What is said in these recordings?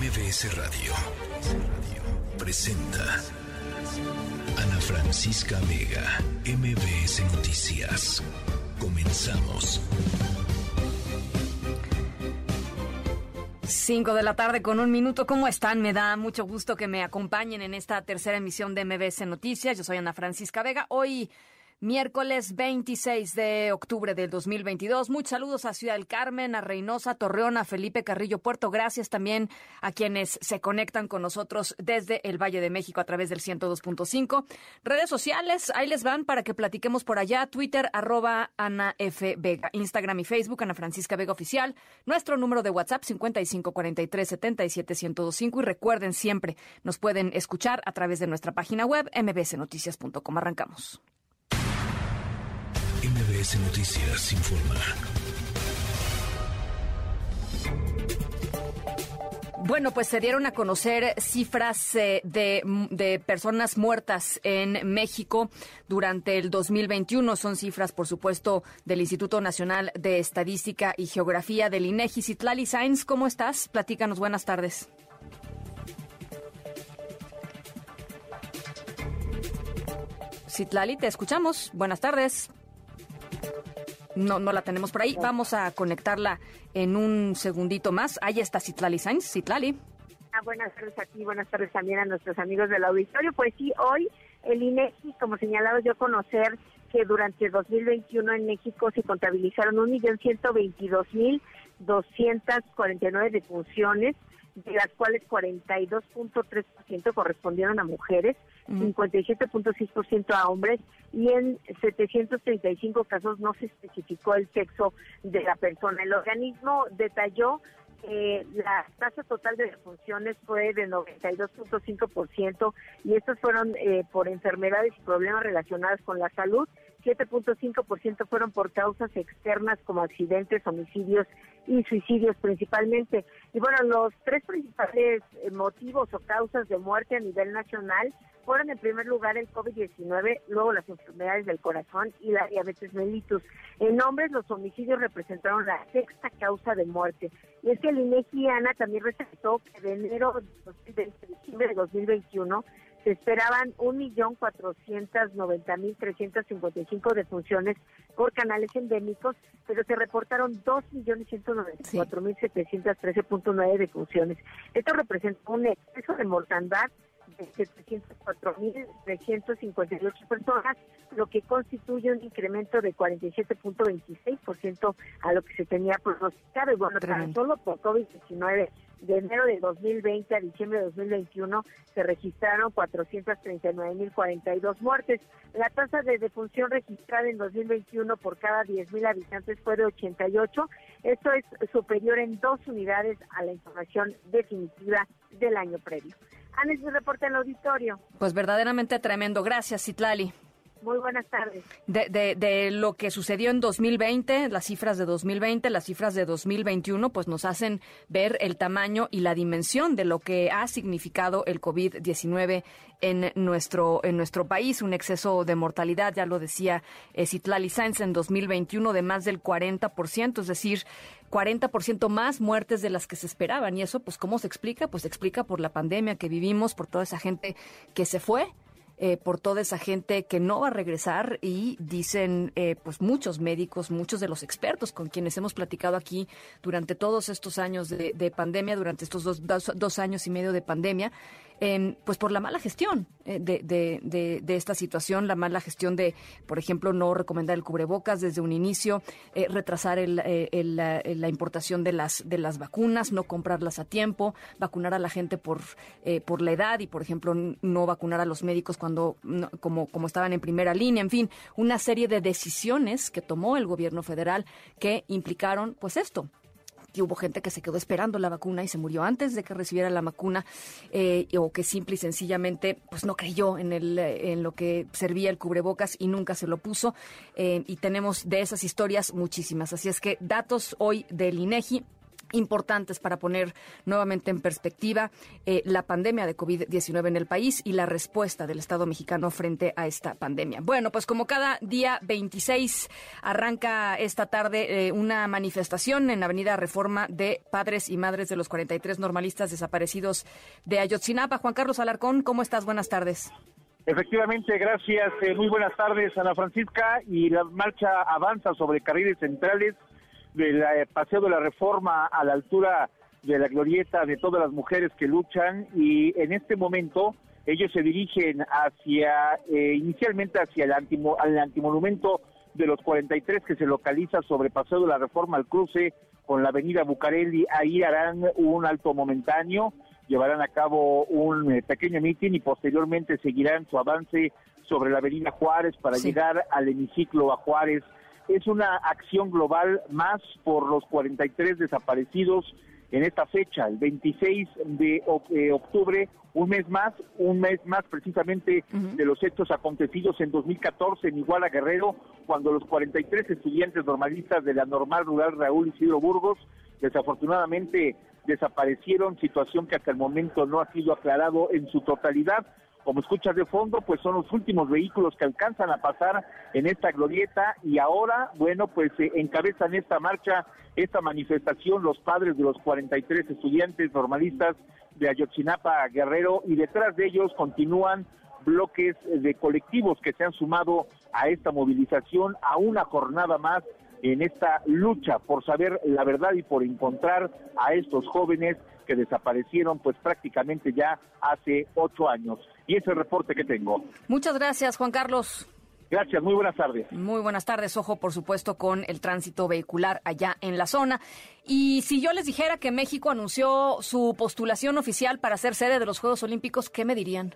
MBS Radio presenta Ana Francisca Vega, MBS Noticias. Comenzamos. 5 de la tarde con un minuto. ¿Cómo están? Me da mucho gusto que me acompañen en esta tercera emisión de MBS Noticias. Yo soy Ana Francisca Vega. Hoy Miércoles 26 de octubre del 2022. Muchos saludos a Ciudad del Carmen, a Reynosa, Torreón, a Felipe Carrillo Puerto. Gracias también a quienes se conectan con nosotros desde el Valle de México a través del 102.5. Redes sociales, ahí les van para que platiquemos por allá. Twitter, arroba Ana F. Vega. Instagram y Facebook, Ana Francisca Vega Oficial. Nuestro número de WhatsApp, 5543771025. Y recuerden siempre, nos pueden escuchar a través de nuestra página web, mbsnoticias.com. Arrancamos. MBS Noticias informa. Bueno, pues se dieron a conocer cifras eh, de, personas muertas en México durante el 2021. Son cifras, por supuesto, del Instituto Nacional de Estadística y Geografía del INEGI. Citlali Sainz, ¿cómo estás? Platícanos, buenas tardes. Citlali, te escuchamos. Buenas tardes. No, no la tenemos por ahí. Vamos a conectarla en un segundito más. Ahí está Citlali Sainz. Citlali. Ah, buenas tardes a ti, buenas tardes también a nuestros amigos del auditorio. Pues sí, hoy el INEGI, como señalado yo conocer que durante 2021 en México se contabilizaron 1.122.249 defunciones, de las cuales 42.3% correspondieron a mujeres, 57.6% a hombres y en 735 casos no se especificó el sexo de la persona. El organismo detalló que la tasa total de defunciones fue de 92.5% y estos fueron eh, por enfermedades y problemas relacionados con la salud. 7.5% fueron por causas externas como accidentes, homicidios y suicidios principalmente. Y bueno, los tres principales eh, motivos o causas de muerte a nivel nacional fueron en primer lugar el COVID-19, luego las enfermedades del corazón y la diabetes mellitus. En hombres, los homicidios representaron la sexta causa de muerte. Y es que el INEGI ANA también resaltó que de enero de diciembre de 2021 se esperaban 1.490.355 defunciones por canales endémicos, pero se reportaron 2.194.713.9 defunciones. Esto representa un exceso de mortandad 704.358 personas, lo que constituye un incremento de 47.26% a lo que se tenía pronosticado. Y bueno, tan solo por COVID-19 de enero de 2020 a diciembre de 2021 se registraron 439.042 muertes. La tasa de defunción registrada en 2021 por cada 10.000 habitantes fue de 88. Esto es superior en dos unidades a la información definitiva del año previo. Anes, mi reporte en el auditorio. Pues verdaderamente tremendo. Gracias, Citlali. Muy buenas tardes. De, de, de, lo que sucedió en 2020, las cifras de 2020, las cifras de 2021, pues nos hacen ver el tamaño y la dimensión de lo que ha significado el COVID-19 en nuestro, en nuestro país. Un exceso de mortalidad, ya lo decía eh, Citlali Sainz, en 2021 de más del 40%, es decir, 40% más muertes de las que se esperaban. Y eso, pues, ¿cómo se explica? Pues se explica por la pandemia que vivimos, por toda esa gente que se fue eh, por toda esa gente que no va a regresar y dicen eh, pues muchos médicos, muchos de los expertos con quienes hemos platicado aquí durante todos estos años de, pandemia, durante estos dos, dos, años y medio de pandemia, pues por la mala gestión eh, de, esta situación, la mala gestión de, por ejemplo, no recomendar el cubrebocas desde un inicio, eh, retrasar eh, la, importación de las, de las vacunas, no comprarlas a tiempo, vacunar a la gente por, por la edad y, por ejemplo, no vacunar a los médicos cuando, como, como estaban en primera línea, en fin, una serie de decisiones que tomó el gobierno federal que implicaron, pues esto, que hubo gente que se quedó esperando la vacuna y se murió antes de que recibiera la vacuna eh, o que simple y sencillamente pues no creyó en el en lo que servía el cubrebocas y nunca se lo puso. Eh, y tenemos de esas historias muchísimas. Así es que datos hoy del INEGI importantes para poner nuevamente en perspectiva eh, la pandemia de COVID-19 en el país y la respuesta del Estado mexicano frente a esta pandemia. Bueno, pues como cada día 26 arranca esta tarde eh, una manifestación en la Avenida Reforma de padres y madres de los 43 normalistas desaparecidos de Ayotzinapa. Juan Carlos Alarcón, ¿cómo estás? Buenas tardes. Efectivamente, gracias. Eh, muy buenas tardes, Ana Francisca. Y la marcha avanza sobre carriles centrales del eh, Paseo de la Reforma a la altura de la glorieta de todas las mujeres que luchan y en este momento ellos se dirigen hacia, eh, inicialmente hacia el, antimo, al antimonumento de los 43 que se localiza sobre Paseo de la Reforma al cruce con la avenida Bucareli. Ahí harán un alto momentáneo, llevarán a cabo un eh, pequeño mitin y posteriormente seguirán su avance sobre la avenida Juárez para llegar al hemiciclo a Juárez es una acción global más por los 43 desaparecidos en esta fecha, el 26 de eh, octubre, un mes más, un mes más precisamente de los hechos acontecidos en 2014 en Iguala Guerrero, cuando los 43 estudiantes normalistas de la normal rural Raúl Isidro Burgos desafortunadamente desaparecieron, situación que hasta el momento no ha sido aclarado en su totalidad. Como escuchas de fondo, pues son los últimos vehículos que alcanzan a pasar en esta glorieta y ahora, bueno, pues eh, encabezan esta marcha, esta manifestación los padres de los 43 estudiantes normalistas de Ayotzinapa Guerrero y detrás de ellos continúan bloques de colectivos que se han sumado a esta movilización, a una jornada más en esta lucha por saber la verdad y por encontrar a estos jóvenes que desaparecieron pues prácticamente ya hace ocho años. Y ese es el reporte que tengo. Muchas gracias, Juan Carlos. Gracias, muy buenas tardes. Muy buenas tardes. Ojo, por supuesto, con el tránsito vehicular allá en la zona. Y si yo les dijera que México anunció su postulación oficial para ser sede de los Juegos Olímpicos, ¿qué me dirían?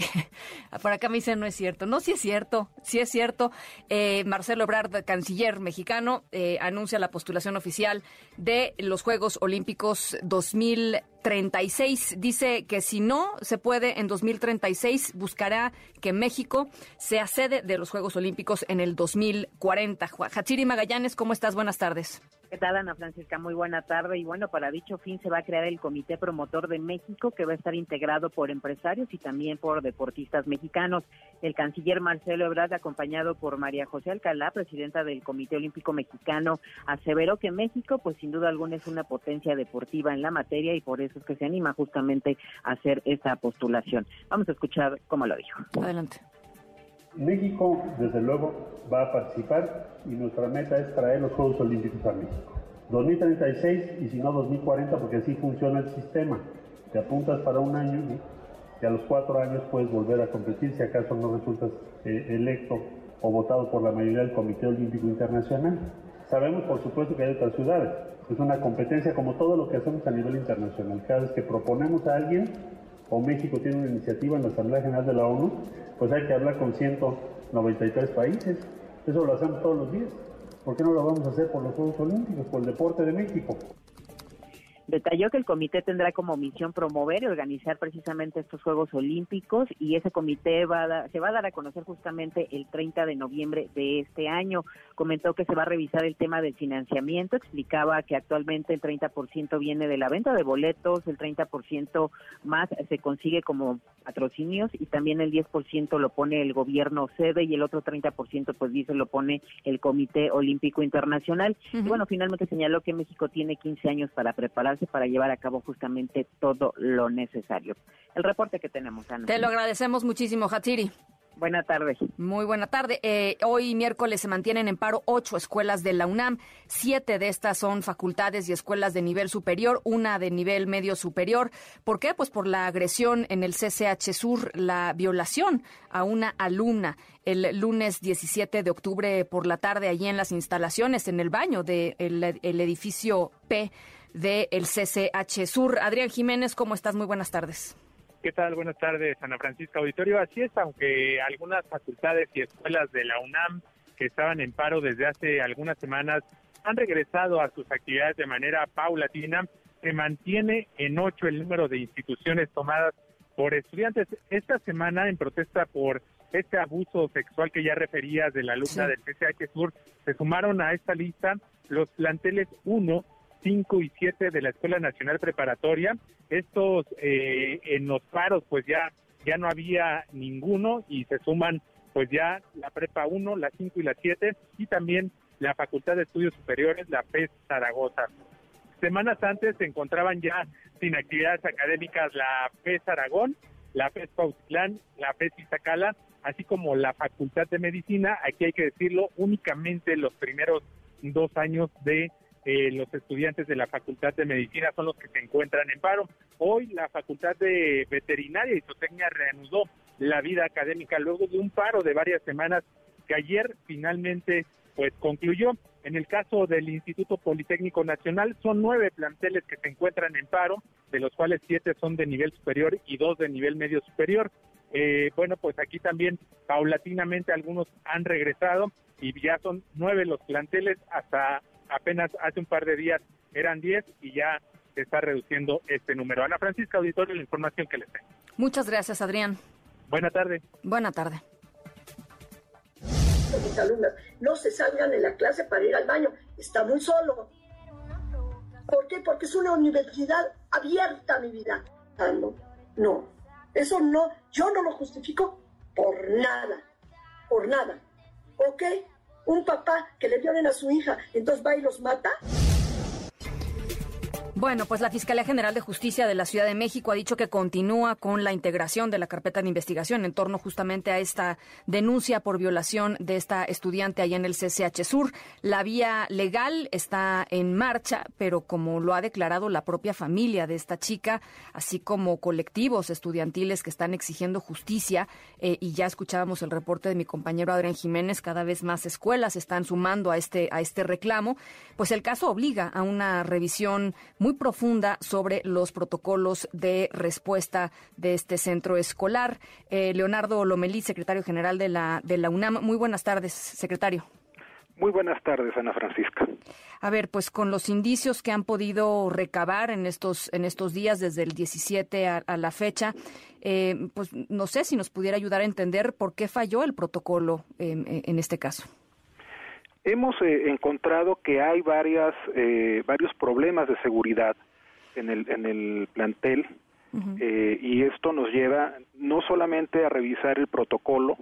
Por acá me dicen no es cierto. No, sí es cierto, sí es cierto. Eh, Marcelo Ebrard, canciller mexicano, eh, anuncia la postulación oficial de los Juegos Olímpicos 2036. Dice que si no se puede en 2036, buscará que México sea sede de los Juegos Olímpicos en el 2040. Hachiri Magallanes, ¿cómo estás? Buenas tardes. ¿Qué tal, Ana Francisca? Muy buena tarde. Y bueno, para dicho fin se va a crear el Comité Promotor de México, que va a estar integrado por empresarios y también por deportistas mexicanos. El canciller Marcelo Ebrard, acompañado por María José Alcalá, presidenta del Comité Olímpico Mexicano, aseveró que México, pues sin duda alguna, es una potencia deportiva en la materia y por eso es que se anima justamente a hacer esta postulación. Vamos a escuchar cómo lo dijo. Adelante. México, desde luego, va a participar y nuestra meta es traer los Juegos Olímpicos a México. 2036 y si no 2040 porque así funciona el sistema. Te apuntas para un año y a los cuatro años puedes volver a competir si acaso no resultas eh, electo o votado por la mayoría del Comité Olímpico Internacional. Sabemos, por supuesto, que hay otras ciudades. Es una competencia como todo lo que hacemos a nivel internacional. Cada vez que proponemos a alguien, o México tiene una iniciativa en la Asamblea General de la ONU, pues hay que hablar con 193 países. Eso lo hacemos todos los días. ¿Por qué no lo vamos a hacer por los Juegos Olímpicos, por el deporte de México? Detalló que el comité tendrá como misión promover y organizar precisamente estos Juegos Olímpicos y ese comité va se va a dar a conocer justamente el 30 de noviembre de este año. Comentó que se va a revisar el tema del financiamiento, explicaba que actualmente el 30% viene de la venta de boletos, el 30% más se consigue como patrocinios y también el 10% lo pone el gobierno sede y el otro 30% pues dice lo pone el Comité Olímpico Internacional. Y bueno, finalmente señaló que México tiene 15 años para prepararse para llevar a cabo justamente todo lo necesario. El reporte que tenemos, Ana. Te lo agradecemos muchísimo, Hatsiri. Buena tarde. Muy buena tarde. Eh, hoy miércoles se mantienen en paro ocho escuelas de la UNAM. Siete de estas son facultades y escuelas de nivel superior, una de nivel medio superior. ¿Por qué? Pues por la agresión en el CCH Sur, la violación a una alumna el lunes 17 de octubre por la tarde allí en las instalaciones, en el baño del el edificio P del CCH Sur. Adrián Jiménez, ¿cómo estás? Muy buenas tardes. ¿Qué tal? Buenas tardes, Ana Francisca Auditorio. Así es, aunque algunas facultades y escuelas de la UNAM que estaban en paro desde hace algunas semanas han regresado a sus actividades de manera paulatina, se mantiene en ocho el número de instituciones tomadas por estudiantes. Esta semana, en protesta por este abuso sexual que ya referías de la alumna del CCH Sur, se sumaron a esta lista los planteles 1, 5 y 7 de la Escuela Nacional Preparatoria. Estos eh, en los paros pues ya, ya no había ninguno y se suman pues ya la Prepa 1, la 5 y la 7 y también la Facultad de Estudios Superiores, la PES Zaragoza. Semanas antes se encontraban ya sin actividades académicas la PES Aragón, la PES Pautlán, la PES Iztacala, así como la Facultad de Medicina. Aquí hay que decirlo, únicamente los primeros dos años de eh, los estudiantes de la Facultad de Medicina son los que se encuentran en paro. Hoy la Facultad de Veterinaria y Zootecnia reanudó la vida académica luego de un paro de varias semanas que ayer finalmente pues concluyó. En el caso del Instituto Politécnico Nacional son nueve planteles que se encuentran en paro, de los cuales siete son de nivel superior y dos de nivel medio superior. Eh, bueno, pues aquí también paulatinamente algunos han regresado y ya son nueve los planteles, hasta apenas hace un par de días eran diez y ya se está reduciendo este número. Ana Francisca Auditorio, la información que les tengo. Muchas gracias, Adrián. Buena tarde. Buena tarde. Mis alumnas no se salgan de la clase para ir al baño. Está muy solo. ¿Por qué? Porque es una universidad abierta, mi vida. Ah, no, no. Eso no, yo no lo justifico por nada. Por nada. ¿Ok? Un papá que le violen a su hija, entonces va y los mata. Bueno, pues la Fiscalía General de Justicia de la Ciudad de México ha dicho que continúa con la integración de la carpeta de investigación en torno justamente a esta denuncia por violación de esta estudiante allá en el CCH Sur. La vía legal está en marcha, pero como lo ha declarado la propia familia de esta chica, así como colectivos estudiantiles que están exigiendo justicia, eh, y ya escuchábamos el reporte de mi compañero Adrián Jiménez, cada vez más escuelas están sumando a este, a este reclamo, pues el caso obliga a una revisión muy profunda sobre los protocolos de respuesta de este centro escolar. Eh, Leonardo Lomelí, secretario general de la, de la UNAM. Muy buenas tardes, secretario. Muy buenas tardes, Ana Francisca. A ver, pues con los indicios que han podido recabar en estos en estos días desde el 17 a, la fecha, eh, pues no sé si nos pudiera ayudar a entender por qué falló el protocolo en este caso. Hemos eh, encontrado que hay varias, eh, varios problemas de seguridad en el, en el plantel eh, y esto nos lleva no solamente a revisar el protocolo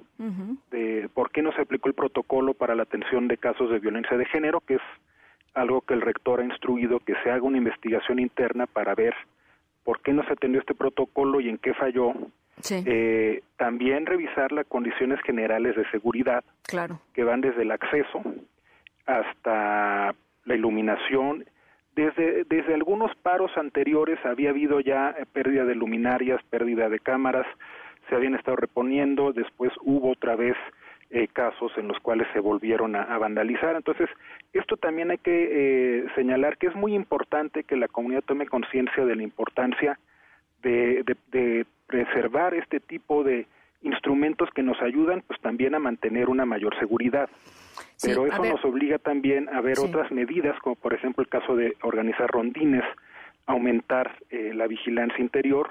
de por qué no se aplicó el protocolo para la atención de casos de violencia de género, que es algo que el rector ha instruido que se haga una investigación interna para ver por qué no se atendió este protocolo y en qué falló eh, también revisar las condiciones generales de seguridad, claro. que van desde el acceso hasta la iluminación. Desde, desde algunos paros anteriores había habido ya eh, pérdida de luminarias, pérdida de cámaras, se habían estado reponiendo, después hubo otra vez eh, casos en los cuales se volvieron a, vandalizar. Entonces, esto también hay que señalar que es muy importante que la comunidad tome conciencia de la importancia de, de, preservar este tipo de instrumentos que nos ayudan pues también a mantener una mayor seguridad. Pero eso nos obliga también a ver otras medidas, como por ejemplo el caso de organizar rondines, aumentar eh, la vigilancia interior,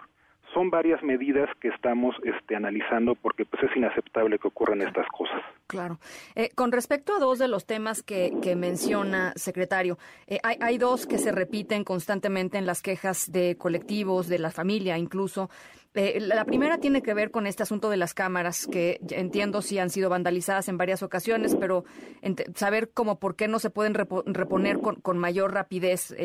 son varias medidas que estamos este, analizando porque pues es inaceptable que ocurran estas cosas. Claro. Eh, con respecto a dos de los temas que, que menciona, secretario, eh, hay, hay, dos que se repiten constantemente en las quejas de colectivos, de la familia incluso. Eh, la primera tiene que ver con este asunto de las cámaras, que entiendo si han sido vandalizadas en varias ocasiones, pero saber cómo por qué no se pueden reponer con, con, mayor rapidez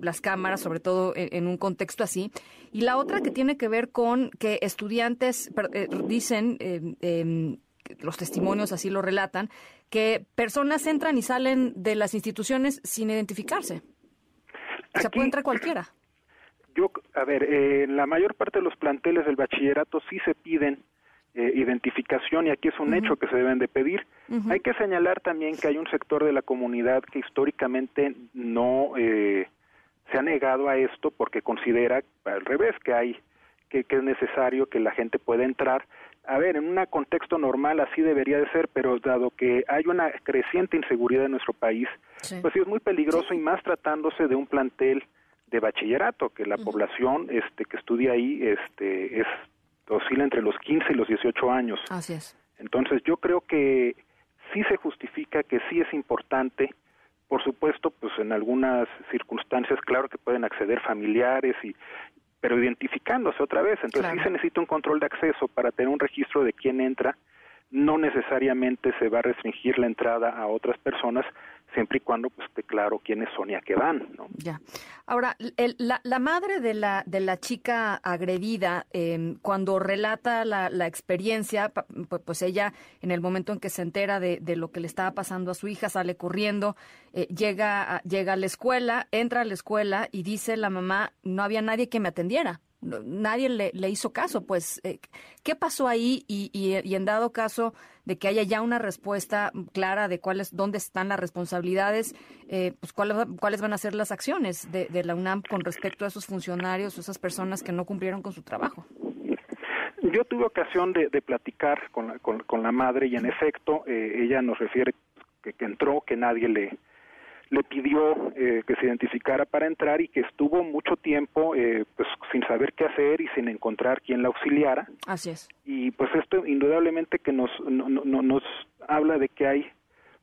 las cámaras, sobre todo en, un contexto así. Y la otra que tiene que ver con que estudiantes dicen em, los testimonios así lo relatan, que personas entran y salen de las instituciones sin identificarse. o sea, puede entrar cualquiera. Yo, a ver, eh, en la mayor parte de los planteles del bachillerato sí se piden eh, identificación y aquí es un hecho que se deben de pedir. Hay que señalar también que hay un sector de la comunidad que históricamente no eh, se ha negado a esto porque considera al revés que hay que, que es necesario que la gente pueda entrar. A ver, en un contexto normal así debería de ser, pero dado que hay una creciente inseguridad en nuestro país, pues sí es muy peligroso y más tratándose de un plantel de bachillerato, que la población este que estudia ahí este es oscila entre los 15 y los 18 años. Así es. Entonces, yo creo que sí se justifica que sí es importante Por supuesto, pues en algunas circunstancias, claro que pueden acceder familiares y pero identificándose otra vez. Entonces sí se necesita un control de acceso para tener un registro de quién entra. No necesariamente se va a restringir la entrada a otras personas, siempre y cuando pues esté claro quiénes son y a qué van. ¿no? Ya. Ahora, la, madre de la, de la chica agredida, em, cuando relata la, la experiencia, pues, ella en el momento en que se entera de, de, lo que le estaba pasando a su hija, sale corriendo, eh, llega, llega a la escuela, entra a la escuela y dice la mamá, no había nadie que me atendiera nadie le, le, hizo caso. Pues, eh, ¿qué pasó ahí? Y, y, en dado caso de que haya ya una respuesta clara de cuáles, dónde están las responsabilidades, eh, pues cuáles, cuáles van a ser las acciones de, de, la UNAM con respecto a esos funcionarios o esas personas que no cumplieron con su trabajo. Yo tuve ocasión de, de platicar con la, con, con, la madre y en efecto eh, ella nos refiere que, que entró, que nadie le, le pidió eh, que se identificara para entrar y que estuvo mucho tiempo eh, pues sin saber qué hacer y sin encontrar quién la auxiliara. Así es. Y pues esto indudablemente que nos, no, no, nos habla de que hay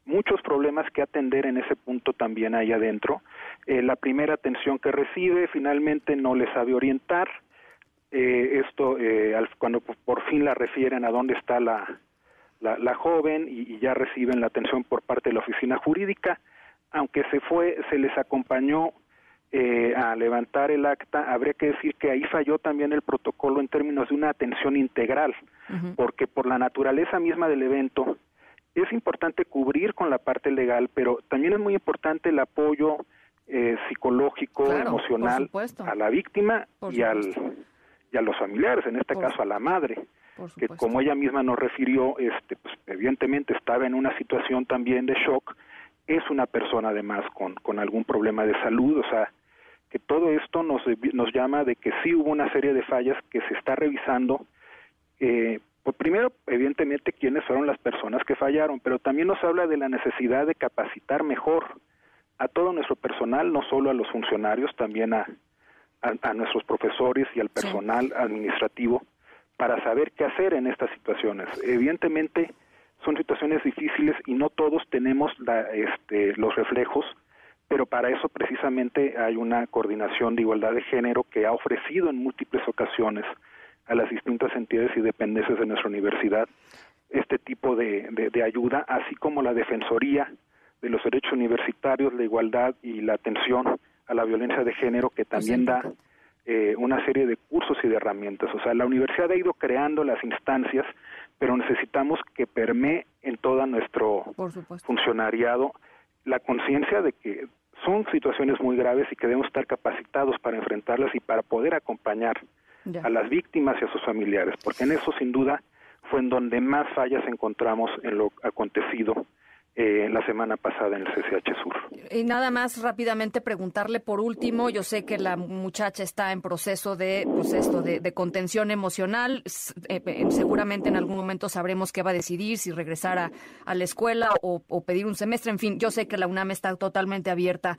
muchos problemas que atender en ese punto también ahí adentro. Eh, la primera atención que recibe finalmente no le sabe orientar. Eh, esto eh, al, cuando por fin la refieren a dónde está la, la, la joven y, y ya reciben la atención por parte de la oficina jurídica aunque se fue, se les acompañó eh, a levantar el acta, habría que decir que ahí falló también el protocolo en términos de una atención integral, porque por la naturaleza misma del evento es importante cubrir con la parte legal, pero también es muy importante el apoyo eh, psicológico, emocional a la víctima y, al, y a los familiares, en este caso a la madre que como ella misma nos refirió, este, pues, evidentemente estaba en una situación también de shock es una persona además con, con algún problema de salud, o sea, que todo esto nos, nos llama de que sí hubo una serie de fallas que se está revisando. Eh, pues primero, evidentemente, quiénes fueron las personas que fallaron, pero también nos habla de la necesidad de capacitar mejor a todo nuestro personal, no solo a los funcionarios, también a, a, nuestros profesores y al personal administrativo, para saber qué hacer en estas situaciones. Evidentemente, son situaciones difíciles y no todos tenemos la, este, los reflejos, pero para eso precisamente hay una coordinación de igualdad de género que ha ofrecido en múltiples ocasiones a las distintas entidades y dependencias de nuestra universidad este tipo de, de, ayuda, así como la Defensoría de los Derechos Universitarios, la igualdad y la atención a la violencia de género, que también da eh, una serie de cursos y de herramientas. O sea, la universidad ha ido creando las instancias pero necesitamos que permee en todo nuestro funcionariado la conciencia de que son situaciones muy graves y que debemos estar capacitados para enfrentarlas y para poder acompañar a las víctimas y a sus familiares, porque en eso sin duda fue en donde más fallas encontramos en lo acontecido eh, la semana pasada en el CCH Sur. Y nada más rápidamente preguntarle por último, yo sé que la muchacha está en proceso de, pues esto, de, contención emocional, eh, eh, seguramente en algún momento sabremos qué va a decidir, si regresar a, la escuela o, pedir un semestre, en fin, yo sé que la UNAM está totalmente abierta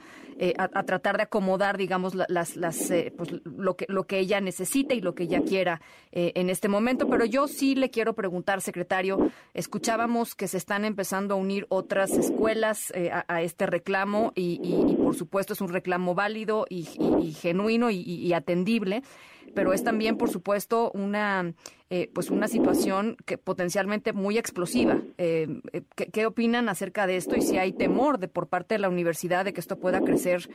a, tratar de acomodar, digamos, las, las, pues, lo, que, lo que ella necesite y lo que ella quiera en este momento, pero yo sí le quiero preguntar, secretario, escuchábamos que se están empezando a unir otros otras escuelas eh, a, este reclamo y, por supuesto es un reclamo válido y, genuino y, atendible, pero es también por supuesto una eh, pues una situación que potencialmente muy explosiva. Eh, ¿qué, opinan acerca de esto y si hay temor de por parte de la universidad de que esto pueda crecer?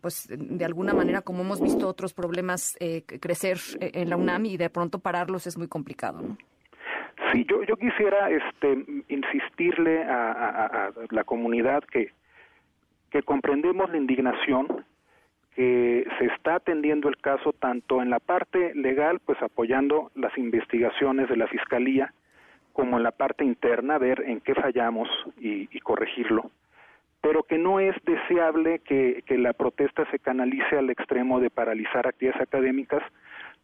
pues de alguna manera, como hemos visto otros problemas crecer en la UNAM y de pronto pararlos es muy complicado. ¿no? Sí, yo, yo quisiera este, insistirle a, la comunidad que, comprendemos la indignación, que se está atendiendo el caso tanto en la parte legal, pues apoyando las investigaciones de la Fiscalía, como en la parte interna, ver en qué fallamos y, y corregirlo, pero que no es deseable que, que la protesta se canalice al extremo de paralizar actividades académicas,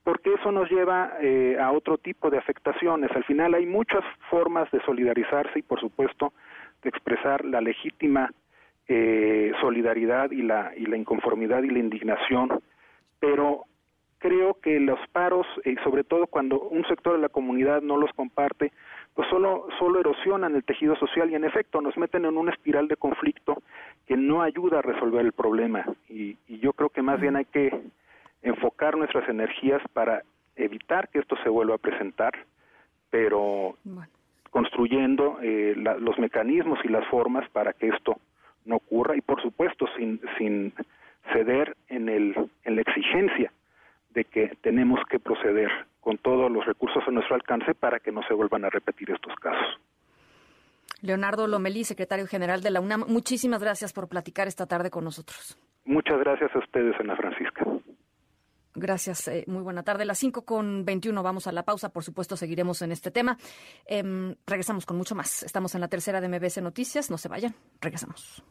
porque eso nos lleva eh, a otro tipo de afectaciones. Al final hay muchas formas de solidarizarse y, por supuesto, de expresar la legítima eh, solidaridad y la, y la inconformidad y la indignación, pero creo que los paros, y eh, sobre todo cuando un sector de la comunidad no los comparte, pues solo, solo erosionan el tejido social y en efecto nos meten en una espiral de conflicto que no ayuda a resolver el problema. Y, yo creo que más bien hay que enfocar nuestras energías para evitar que esto se vuelva a presentar, pero construyendo eh, los mecanismos y las formas para que esto no ocurra y por supuesto sin, sin ceder en, el, en la exigencia de que tenemos que proceder con todos los recursos a nuestro alcance para que no se vuelvan a repetir estos casos. Leonardo Lomelí, secretario general de la UNAM, muchísimas gracias por platicar esta tarde con nosotros. Muchas gracias a ustedes, Ana Francisca. Gracias, eh, muy buena tarde. Las 5 con 21 vamos a la pausa, por supuesto seguiremos en este tema. Em, regresamos con mucho más. Estamos en la tercera de MBS Noticias, no se vayan, regresamos.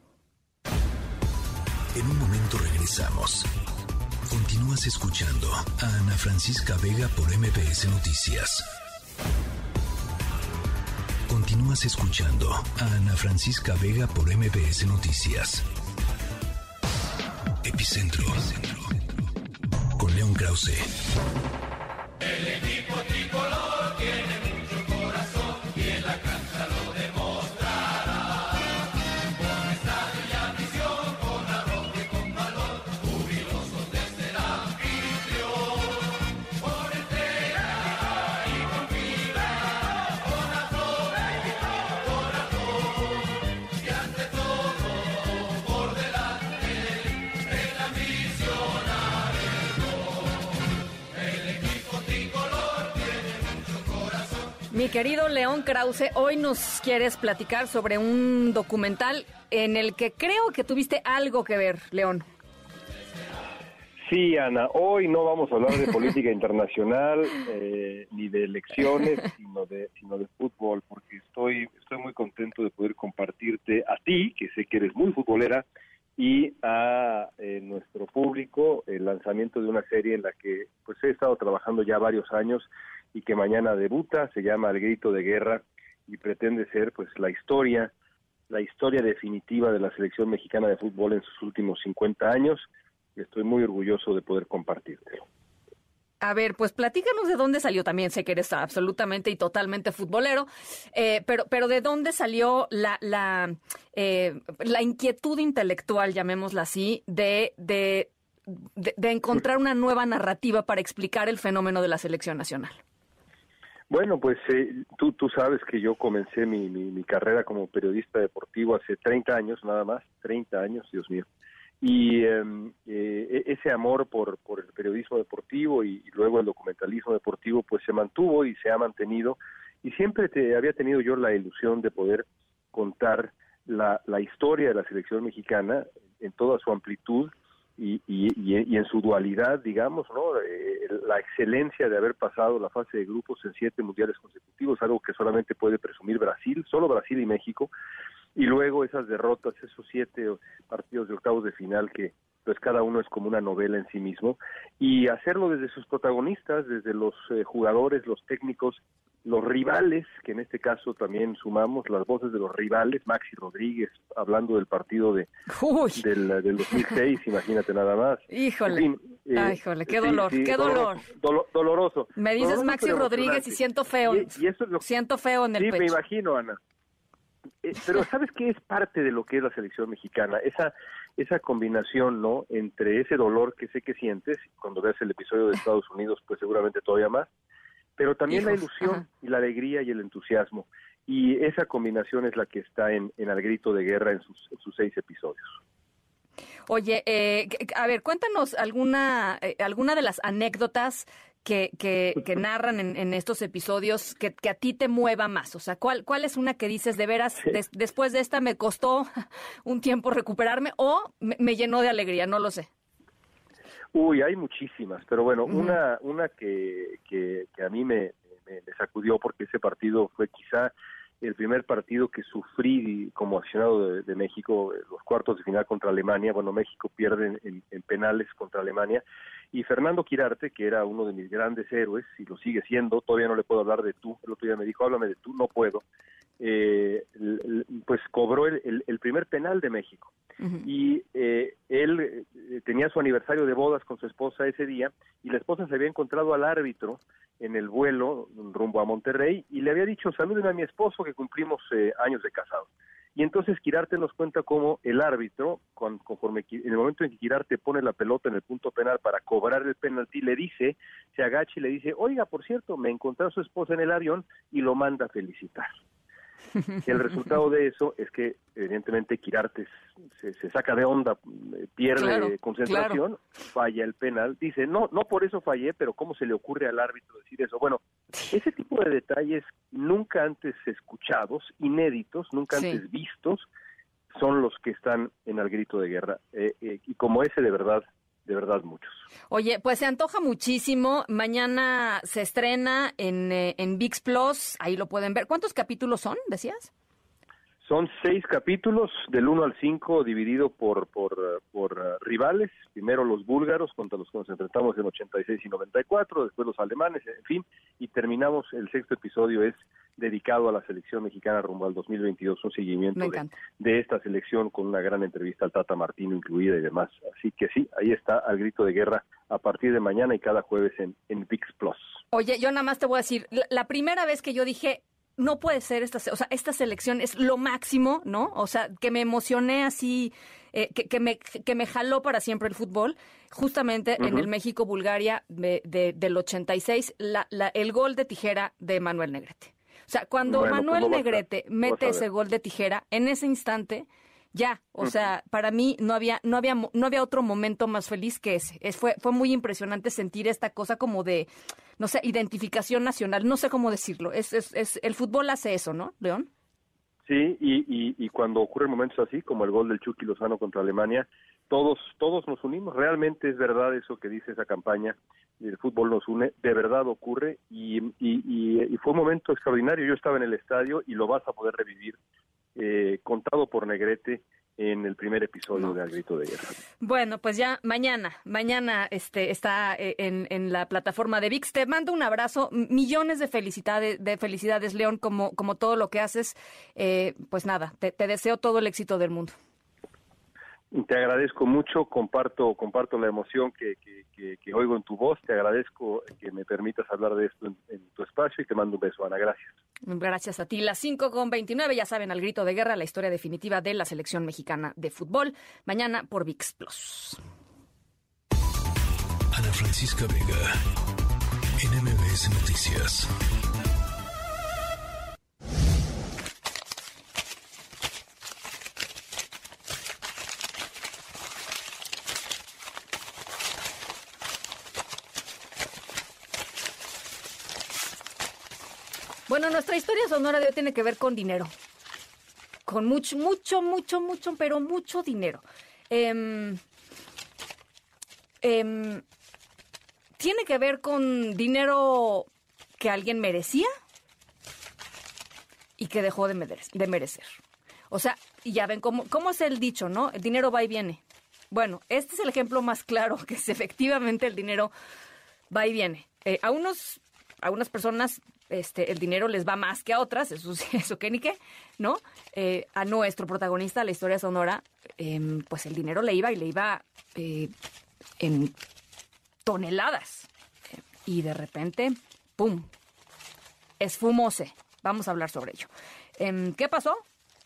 En un momento regresamos. Continúas escuchando a Ana Francisca Vega por MPS Noticias. Continúas escuchando a Ana Francisca Vega por MPS Noticias. Epicentro. Con León Krause. Mi querido León Krause, hoy nos quieres platicar sobre un documental en el que creo que tuviste algo que ver, León. Sí, Ana, hoy no vamos a hablar de política internacional eh, ni de elecciones, sino de, sino de fútbol, porque estoy, estoy muy contento de poder compartirte a ti, que sé que eres muy futbolera, y a eh, nuestro público el lanzamiento de una serie en la que pues he estado trabajando ya varios años y que mañana debuta, se llama El Grito de Guerra y pretende ser pues la historia, la historia definitiva de la selección mexicana de fútbol en sus últimos 50 años y estoy muy orgulloso de poder compartirlo. A ver, pues platícanos de dónde salió también, sé que eres absolutamente y totalmente futbolero, eh, pero, pero de dónde salió la, la, eh, inquietud intelectual, llamémosla así, de, de, de encontrar una nueva narrativa para explicar el fenómeno de la selección nacional. Bueno, pues eh, tú, tú sabes que yo comencé mi, mi, carrera como periodista deportivo hace 30 años, nada más, 30 años, Dios mío. Y em, eh, e, ese amor por, por el periodismo deportivo y, luego el documentalismo deportivo, pues se mantuvo y se ha mantenido. Y siempre te, había tenido yo la ilusión de poder contar la, la historia de la selección mexicana en toda su amplitud, y, y, en su dualidad, digamos, ¿no? Eh, la excelencia de haber pasado la fase de grupos en siete mundiales consecutivos, algo que solamente puede presumir Brasil, solo Brasil y México, y luego esas derrotas, esos siete partidos de octavos de final que pues cada uno es como una novela en sí mismo, y hacerlo desde sus protagonistas, desde los eh, jugadores, los técnicos, los rivales, que en este caso también sumamos las voces de los rivales, Maxi Rodríguez hablando del partido de del, del, 2006, imagínate nada más. Híjole, eh, híjole, qué dolor, qué dolor. doloroso. Me dices Maxi Rodríguez y siento feo, y, eso es lo, siento feo en el sí, pecho. me imagino, Ana. Eh, pero ¿sabes qué es parte de lo que es la selección mexicana? Esa esa combinación, ¿no? Entre ese dolor que sé que sientes cuando ves el episodio de Estados Unidos, pues seguramente todavía más, pero también la ilusión y la alegría y el entusiasmo. Y esa combinación es la que está en, en Al Grito de Guerra en sus, sus seis episodios. Oye, eh, a ver, cuéntanos alguna, eh, alguna de las anécdotas que, que, narran en, estos episodios que, a ti te mueva más? O sea, ¿cuál, cuál es una que dices de veras, después de esta me costó un tiempo recuperarme o me, llenó de alegría? No lo sé. Uy, hay muchísimas, pero bueno, una, una que, que, a mí me, me, sacudió porque ese partido fue quizá el primer partido que sufrí como accionado de, México, los cuartos de final contra Alemania. Bueno, México pierde en, penales contra Alemania. Y Fernando Quirarte, que era uno de mis grandes héroes, y lo sigue siendo, todavía no le puedo hablar de tú, el otro día me dijo, háblame de tú, no puedo. Eh, pues cobró el, el, primer penal de México. Y eh, él eh, tenía su aniversario de bodas con su esposa ese día y la esposa se había encontrado al árbitro en el vuelo rumbo a Monterrey y le había dicho, saluden a mi esposo que cumplimos años de casados. Y entonces Quirarte nos cuenta cómo el árbitro, conforme en el momento en que Quirarte pone la pelota en el punto penal para cobrar el penalti, le dice, se agacha y le dice, oiga, por cierto, me encontré a su esposa en el avión y lo manda a felicitar. El resultado de eso es que, evidentemente, Quirarte se, saca de onda, eh, pierde concentración, falla el penal. Dice, no, no por eso fallé, pero ¿cómo se le ocurre al árbitro decir eso? Bueno, ese tipo de detalles nunca antes escuchados, inéditos, nunca antes vistos, son los que están en el grito de guerra. Eh, eh, y como ese, de verdad, de verdad muchos. Oye, pues se antoja muchísimo. Mañana se estrena en, eh, en VIX Plus, ahí lo pueden ver. ¿Cuántos capítulos son, decías? Son seis capítulos, del 1 al 5, dividido por, por, por uh, rivales. Primero los búlgaros, contra los que nos enfrentamos en 86 y 94, después los alemanes, en fin, y terminamos, el sexto episodio es dedicado a la selección mexicana rumbo al 2022, un seguimiento de, esta selección con una gran entrevista al Tata Martino incluida y demás. Así que sí, ahí está al grito de guerra a partir de mañana y cada jueves en, en VIX Plus. Oye, yo nada más te voy a decir, la primera vez que yo dije, no puede ser esta, o sea, esta selección es lo máximo, ¿no? O sea, que me emocioné así, eh, que, que, me, que me jaló para siempre el fútbol. Justamente en el México-Bulgaria de, del 86, la, la, el gol de tijera de Manuel Negrete. O sea, cuando pues Manuel Negrete mete ese gol de tijera, en ese instante ya, o sea, para mí no había, no había, no había otro momento más feliz que ese. Es, fue, fue muy impresionante sentir esta cosa como de, no sé, identificación nacional, no sé cómo decirlo. Es, es, es el fútbol hace eso, ¿no, León? Sí, y, y, y cuando ocurren momentos así, como el gol del Chucky Lozano contra Alemania, todos, todos nos unimos. Realmente es verdad eso que dice esa campaña. El fútbol nos une, de verdad ocurre y, y, y, fue un momento extraordinario. Yo estaba en el estadio y lo vas a poder revivir eh, contado por Negrete en el primer episodio de Al Grito de Guerra. Bueno, pues ya mañana, mañana este, está eh, en, en, la plataforma de VIX. Te mando un abrazo, millones de felicidades, de felicidades León, como, como todo lo que haces. Eh, pues nada, te deseo todo el éxito del mundo. Te agradezco mucho, comparto, comparto la emoción que, que, oigo en tu voz, te agradezco que me permitas hablar de esto en, tu espacio y te mando un beso, Ana, gracias. Gracias a ti. Las 5 con 29, ya saben, al grito de guerra, la historia definitiva de la selección mexicana de fútbol, mañana por VIX Plus. Ana Francisca Vega, NMBS Noticias. Bueno, nuestra historia sonora de hoy tiene que ver con dinero. Con mucho, mucho, mucho, mucho, pero mucho dinero. Em, em, tiene que ver con dinero que alguien merecía y que dejó de, merecer. O sea, ya ven cómo, cómo es el dicho, ¿no? El dinero va y viene. Bueno, este es el ejemplo más claro que es efectivamente el dinero va y viene. Eh, a unos a unas personas este, el dinero les va más que a otras, eso, eso que ni qué, ¿no? Eh, a nuestro protagonista, la historia sonora, em, pues el dinero le iba y le iba eh, en toneladas. y de repente, ¡pum! Esfumose. Vamos a hablar sobre ello. Em, ¿Qué pasó?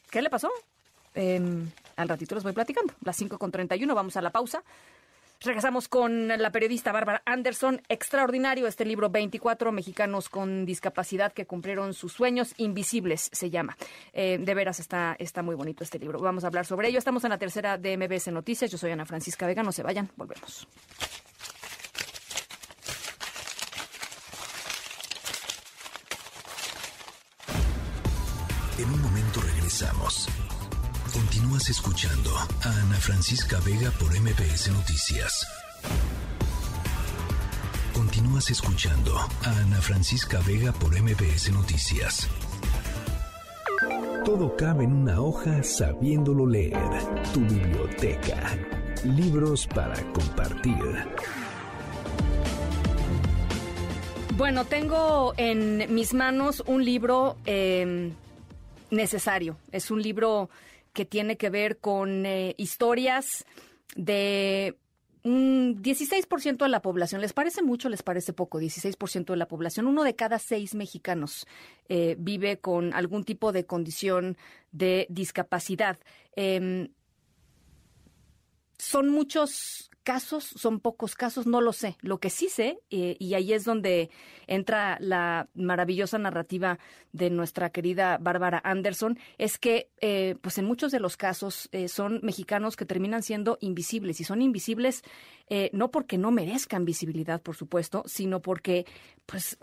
¿Qué le pasó? Em, al ratito les voy platicando. Las 5 con 31, vamos a la pausa. Regresamos con la periodista Bárbara Anderson. Extraordinario este libro, 24 mexicanos con discapacidad que cumplieron sus sueños invisibles, se llama. Eh, de veras está, está muy bonito este libro. Vamos a hablar sobre ello. Estamos en la tercera de MBS Noticias. Yo soy Ana Francisca Vega. No se vayan, volvemos. En un momento regresamos. Continúas escuchando a Ana Francisca Vega por MPS Noticias. Continúas escuchando a Ana Francisca Vega por MPS Noticias. Todo cabe en una hoja sabiéndolo leer. Tu biblioteca. Libros para compartir. Bueno, tengo en mis manos un libro eh, necesario. Es un libro que tiene que ver con eh, historias de un 16% de la población. ¿Les parece mucho les parece poco? 16% de la población. Uno de cada seis mexicanos eh, vive con algún tipo de condición de discapacidad. Em, son muchos casos, son pocos casos, no lo sé. Lo que sí sé, eh, y ahí es donde entra la maravillosa narrativa de nuestra querida Bárbara Anderson, es que eh, pues en muchos de los casos eh, son mexicanos que terminan siendo invisibles y son invisibles no porque no merezcan visibilidad, por supuesto, sino porque pues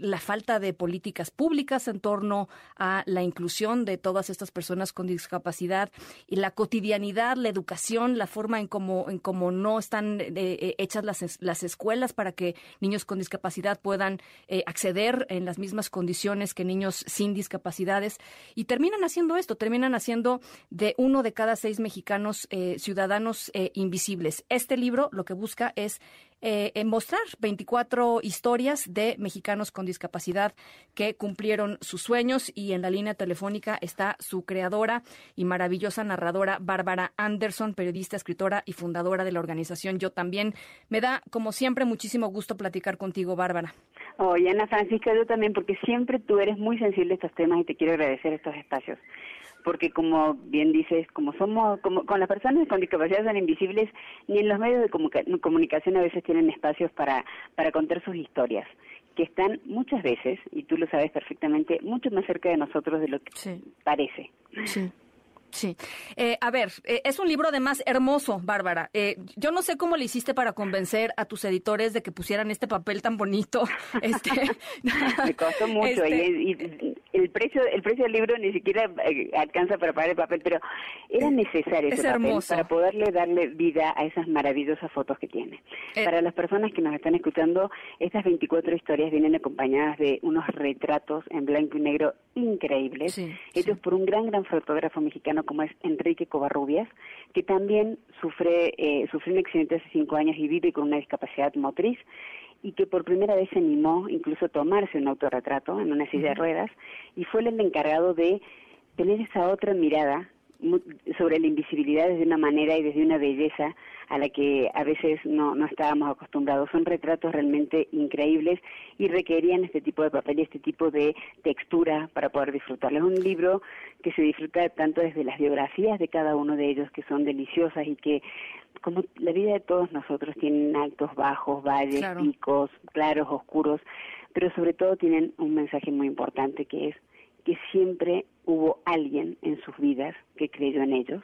la falta de políticas públicas en torno a la inclusión de todas estas personas con discapacidad y la cotidianidad, la educación, la forma en cómo en cómo no están eh, eh, hechas las, las escuelas para que niños con discapacidad puedan eh, acceder en las mismas condiciones que niños sin discapacidades. Y terminan haciendo esto, terminan haciendo de uno de cada seis mexicanos ciudadanos invisibles. Este libro lo que busca es eh, mostrar 24 historias de mexicanos con discapacidad que cumplieron sus sueños y en la línea telefónica está su creadora y maravillosa narradora Bárbara Anderson, periodista, escritora y fundadora de la organización Yo también. Me da, como siempre, muchísimo gusto platicar contigo, Bárbara. Oye, Ana Francisca, yo también, porque siempre tú eres muy sensible a estos temas y te quiero agradecer estos espacios porque como bien dices, como somos, como con las personas con discapacidad son invisibles, ni en los medios de comunicación a veces tienen espacios para, para contar sus historias, que están muchas veces, y tú lo sabes perfectamente, mucho más cerca de nosotros de lo que parece. Sí. Sí. Eh, a ver, eh, es un libro además hermoso, Bárbara. Eh, yo no sé cómo le hiciste para convencer a tus editores de que pusieran este papel tan bonito. Este, Me costó mucho este y, el precio el precio del libro ni siquiera alcanza para pagar el papel, pero era necesario ese papel para poderle darle vida a esas maravillosas fotos que tiene. para las personas que nos están escuchando, estas 24 historias vienen acompañadas de unos retratos en blanco y negro increíbles, hechos por un gran, gran fotógrafo mexicano como es Enrique Covarrubias, que también sufre, eh, sufrió un accidente hace cinco años y vive con una discapacidad motriz y que por primera vez se animó incluso a tomarse un autorretrato en una silla de ruedas y fue el encargado de tener esa otra mirada sobre la invisibilidad desde una manera y desde una belleza a la que a veces no, no estábamos acostumbrados. Son retratos realmente increíbles y requerían este tipo de papel y este tipo de textura para poder disfrutarlo. Es un libro que se disfruta tanto desde las biografías de cada uno de ellos, que son deliciosas y que como la vida de todos nosotros tienen altos, bajos, valles, picos, claros, oscuros, pero sobre todo tienen un mensaje muy importante que es que siempre hubo alguien en sus vidas que creyó en ellos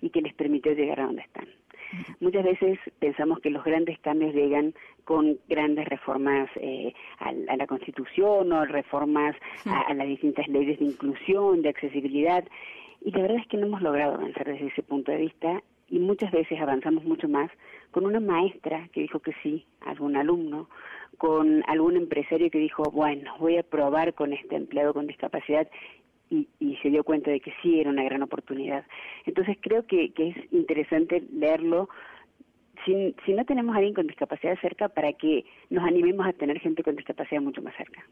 y que les permitió llegar a donde están. Muchas veces pensamos que los grandes cambios llegan con grandes reformas eh, a, la Constitución o reformas a, las distintas leyes de inclusión, de accesibilidad, y la verdad es que no hemos logrado avanzar desde ese punto de vista y muchas veces avanzamos mucho más con una maestra que dijo que sí, algún alumno, con algún empresario que dijo, bueno, voy a probar con este empleado con discapacidad y, y, se dio cuenta de que sí era una gran oportunidad. Entonces creo que, que es interesante leerlo si, si no tenemos a alguien con discapacidad cerca, para que nos animemos a tener gente con discapacidad mucho más cerca.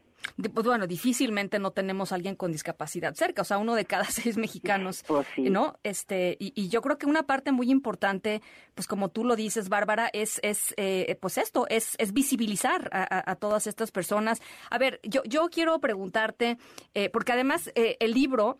Pues bueno, difícilmente no tenemos a alguien con discapacidad cerca, o sea, uno de cada seis mexicanos, pues ¿no? Este, y, yo creo que una parte muy importante, pues como tú lo dices, Bárbara, es, es eh, pues esto, es, es visibilizar a, todas estas personas. A ver, yo, yo quiero preguntarte, eh, porque además eh, el libro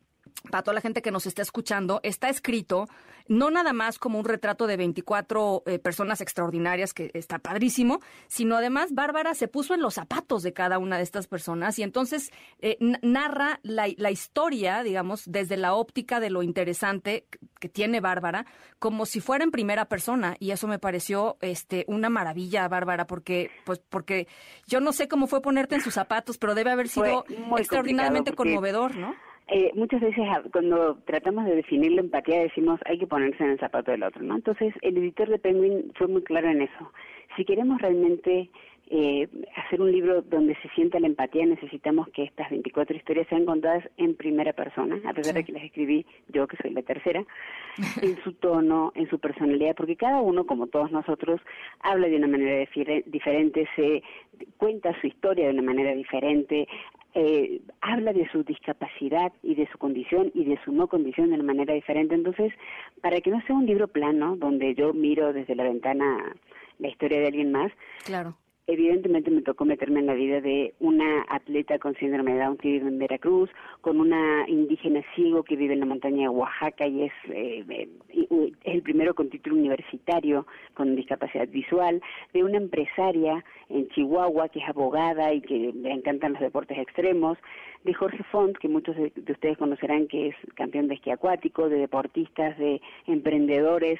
para toda la gente que nos está escuchando, está escrito no nada más como un retrato de 24 eh, personas extraordinarias, que está padrísimo, sino además Bárbara se puso en los zapatos de cada una de estas personas y entonces eh, narra la, historia, digamos, desde la óptica de lo interesante que tiene Bárbara, como si fuera en primera persona y eso me pareció este una maravilla, Bárbara, porque pues porque yo no sé cómo fue ponerte en sus zapatos, pero debe haber sido extraordinariamente conmovedor, ¿no? Eh, muchas veces ah, cuando tratamos de definir la empatía decimos hay que ponerse en el zapato del otro, ¿no? Entonces el editor de Penguin fue muy claro en eso. Si queremos realmente eh, hacer un libro donde se sienta la empatía, necesitamos que estas 24 historias sean contadas en primera persona, a pesar de que las escribí yo, que soy la tercera, en su tono, en su personalidad, porque cada uno, como todos nosotros, habla de una manera diferente, se cuenta su historia de una manera diferente, eh, habla de su discapacidad y de su condición y de su no condición de una manera diferente. Entonces, para que no sea un libro plano donde yo miro desde la ventana la historia de alguien más, claro evidentemente me tocó meterme en la vida de una atleta con síndrome de Down que vive en Veracruz, con una indígena ciego que vive en la montaña de Oaxaca y es, eh, eh, el primero con título universitario con discapacidad visual, de una empresaria en Chihuahua que es abogada y que le encantan los deportes extremos, de Jorge Font, que muchos de, de ustedes conocerán que es campeón de esquí acuático, de deportistas, de emprendedores,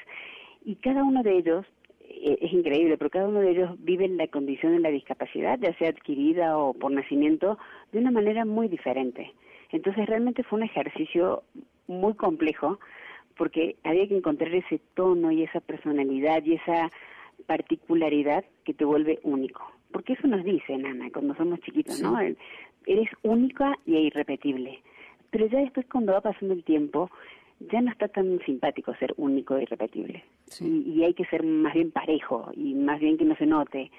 y cada uno de ellos es increíble, pero cada uno de ellos vive la condición de la discapacidad, ya sea adquirida o por nacimiento, de una manera muy diferente. Entonces realmente fue un ejercicio muy complejo porque había que encontrar ese tono y esa personalidad y esa particularidad que te vuelve único. Porque eso nos dice, Ana, cuando somos chiquitos, ¿no? Eres única y irrepetible. Pero ya después cuando va pasando el tiempo, ya no está tan simpático ser único e irrepetible. Y, hay que ser más bien parejo y más bien que no se note.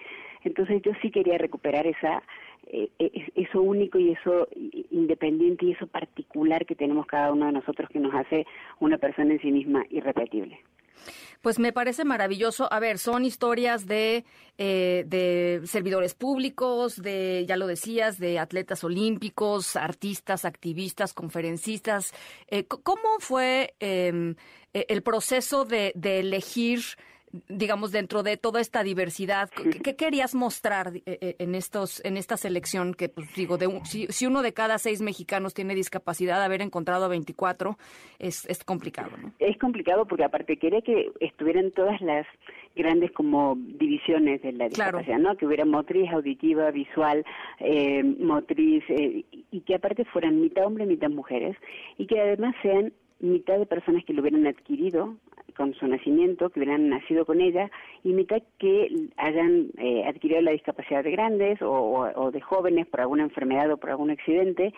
Entonces yo sí quería recuperar esa eh, e, eso único y eso independiente y eso particular que tenemos cada uno de nosotros que nos hace una persona en sí misma irrepetible. Pues me parece maravilloso. A ver, son historias de, eh, de servidores públicos, de, ya lo decías, de atletas olímpicos, artistas, activistas, conferencistas. Eh, ¿Cómo fue em, e, el proceso de, de elegir digamos, dentro de toda esta diversidad, ¿qué, querías mostrar eh, eh, en estos, en esta selección? Que, pues, digo, de si, uno de cada seis mexicanos tiene discapacidad, haber encontrado a 24 es, es complicado, ¿no? Es complicado porque aparte quería que estuvieran todas las grandes como divisiones de la discapacidad, ¿no? Que hubiera motriz, auditiva, visual, eh, motriz, y que aparte fueran mitad hombres, mitad mujeres, y que además sean mitad de personas que lo hubieran adquirido con su nacimiento, que hubieran nacido con ella, y mitad que hayan eh, adquirido la discapacidad de grandes o, de jóvenes por alguna enfermedad o por algún accidente,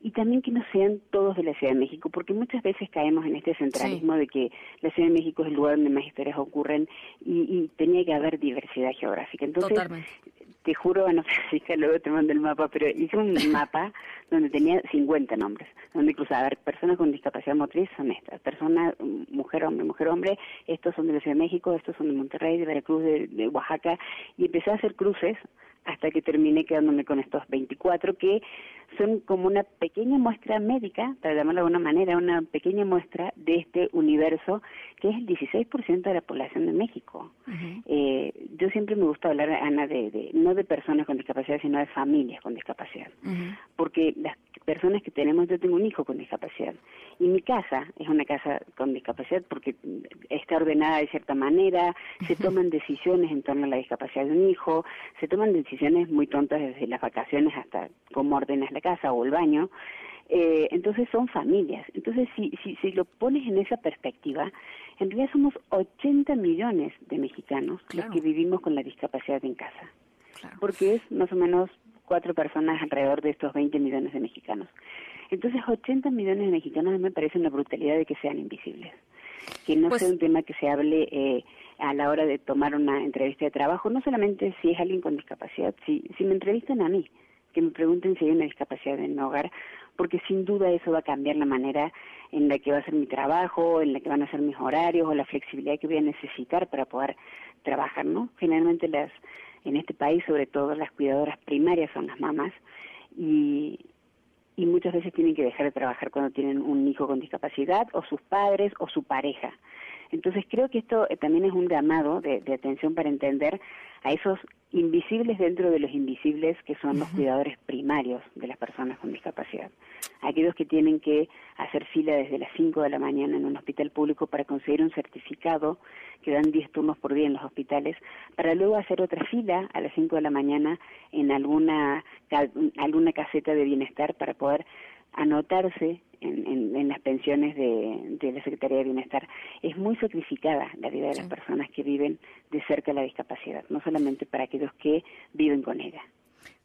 y también que no sean todos de la Ciudad de México, porque muchas veces caemos en este centralismo de que la Ciudad de México es el lugar donde más historias ocurren y, y tenía que haber diversidad geográfica. Entonces, te juro, no sé si luego te mando el mapa, pero hice un mapa donde tenía 50 nombres, donde incluso, a ver, personas con discapacidad motriz son estas, personas, mujer, hombre, mujer, hombre, estos son de la Ciudad de México, estos son de Monterrey, de Veracruz, de Oaxaca, y empecé a hacer cruces hasta que terminé quedándome con estos 24 que son como una pequeña muestra médica, para llamarlo de alguna manera, una pequeña muestra de este universo que es el 16% de la población de México. eh, yo siempre me gusta hablar, Ana, de, de, no de personas con discapacidad, sino de familias con discapacidad. Porque las personas que tenemos, yo tengo un hijo con discapacidad. Y mi casa es una casa con discapacidad porque está ordenada de cierta manera, se toman decisiones en torno a la discapacidad de un hijo, se toman decisiones muy tontas desde las vacaciones hasta cómo ordenas la casa o el baño. Eh, entonces son familias. Entonces, si, si, si lo pones en esa perspectiva, en realidad somos 80 millones de mexicanos los que vivimos con la discapacidad en casa. Porque es más o menos cuatro personas alrededor de estos 20 millones de mexicanos. Entonces, 80 millones de mexicanos me parece una brutalidad de que sean invisibles. Que no pues sea un tema que se hable eh, a la hora de tomar una entrevista de trabajo, no solamente si es alguien con discapacidad, si, si me entrevistan a mí, que me pregunten si hay una discapacidad en mi hogar, porque sin duda eso va a cambiar la manera en la que va a ser mi trabajo, en la que van a ser mis horarios o la flexibilidad que voy a necesitar para poder trabajar, ¿no? Generalmente las en este país, sobre todo las cuidadoras primarias son las mamás y, y muchas veces tienen que dejar de trabajar cuando tienen un hijo con discapacidad o sus padres o su pareja. Entonces creo que esto eh, también es un llamado de, de atención para entender a esos invisibles dentro de los invisibles que son los cuidadores primarios de las personas con discapacidad. Aquellos que tienen que hacer fila desde las 5 de la mañana en un hospital público para conseguir un certificado que dan 10 turnos por día en los hospitales, para luego hacer otra fila a las 5 de la mañana en alguna, alguna caseta de bienestar para poder anotarse en, las pensiones de, la Secretaría de Bienestar. Es muy sacrificada la vida de las personas que viven de cerca la discapacidad, no solamente para aquellos que viven con ella.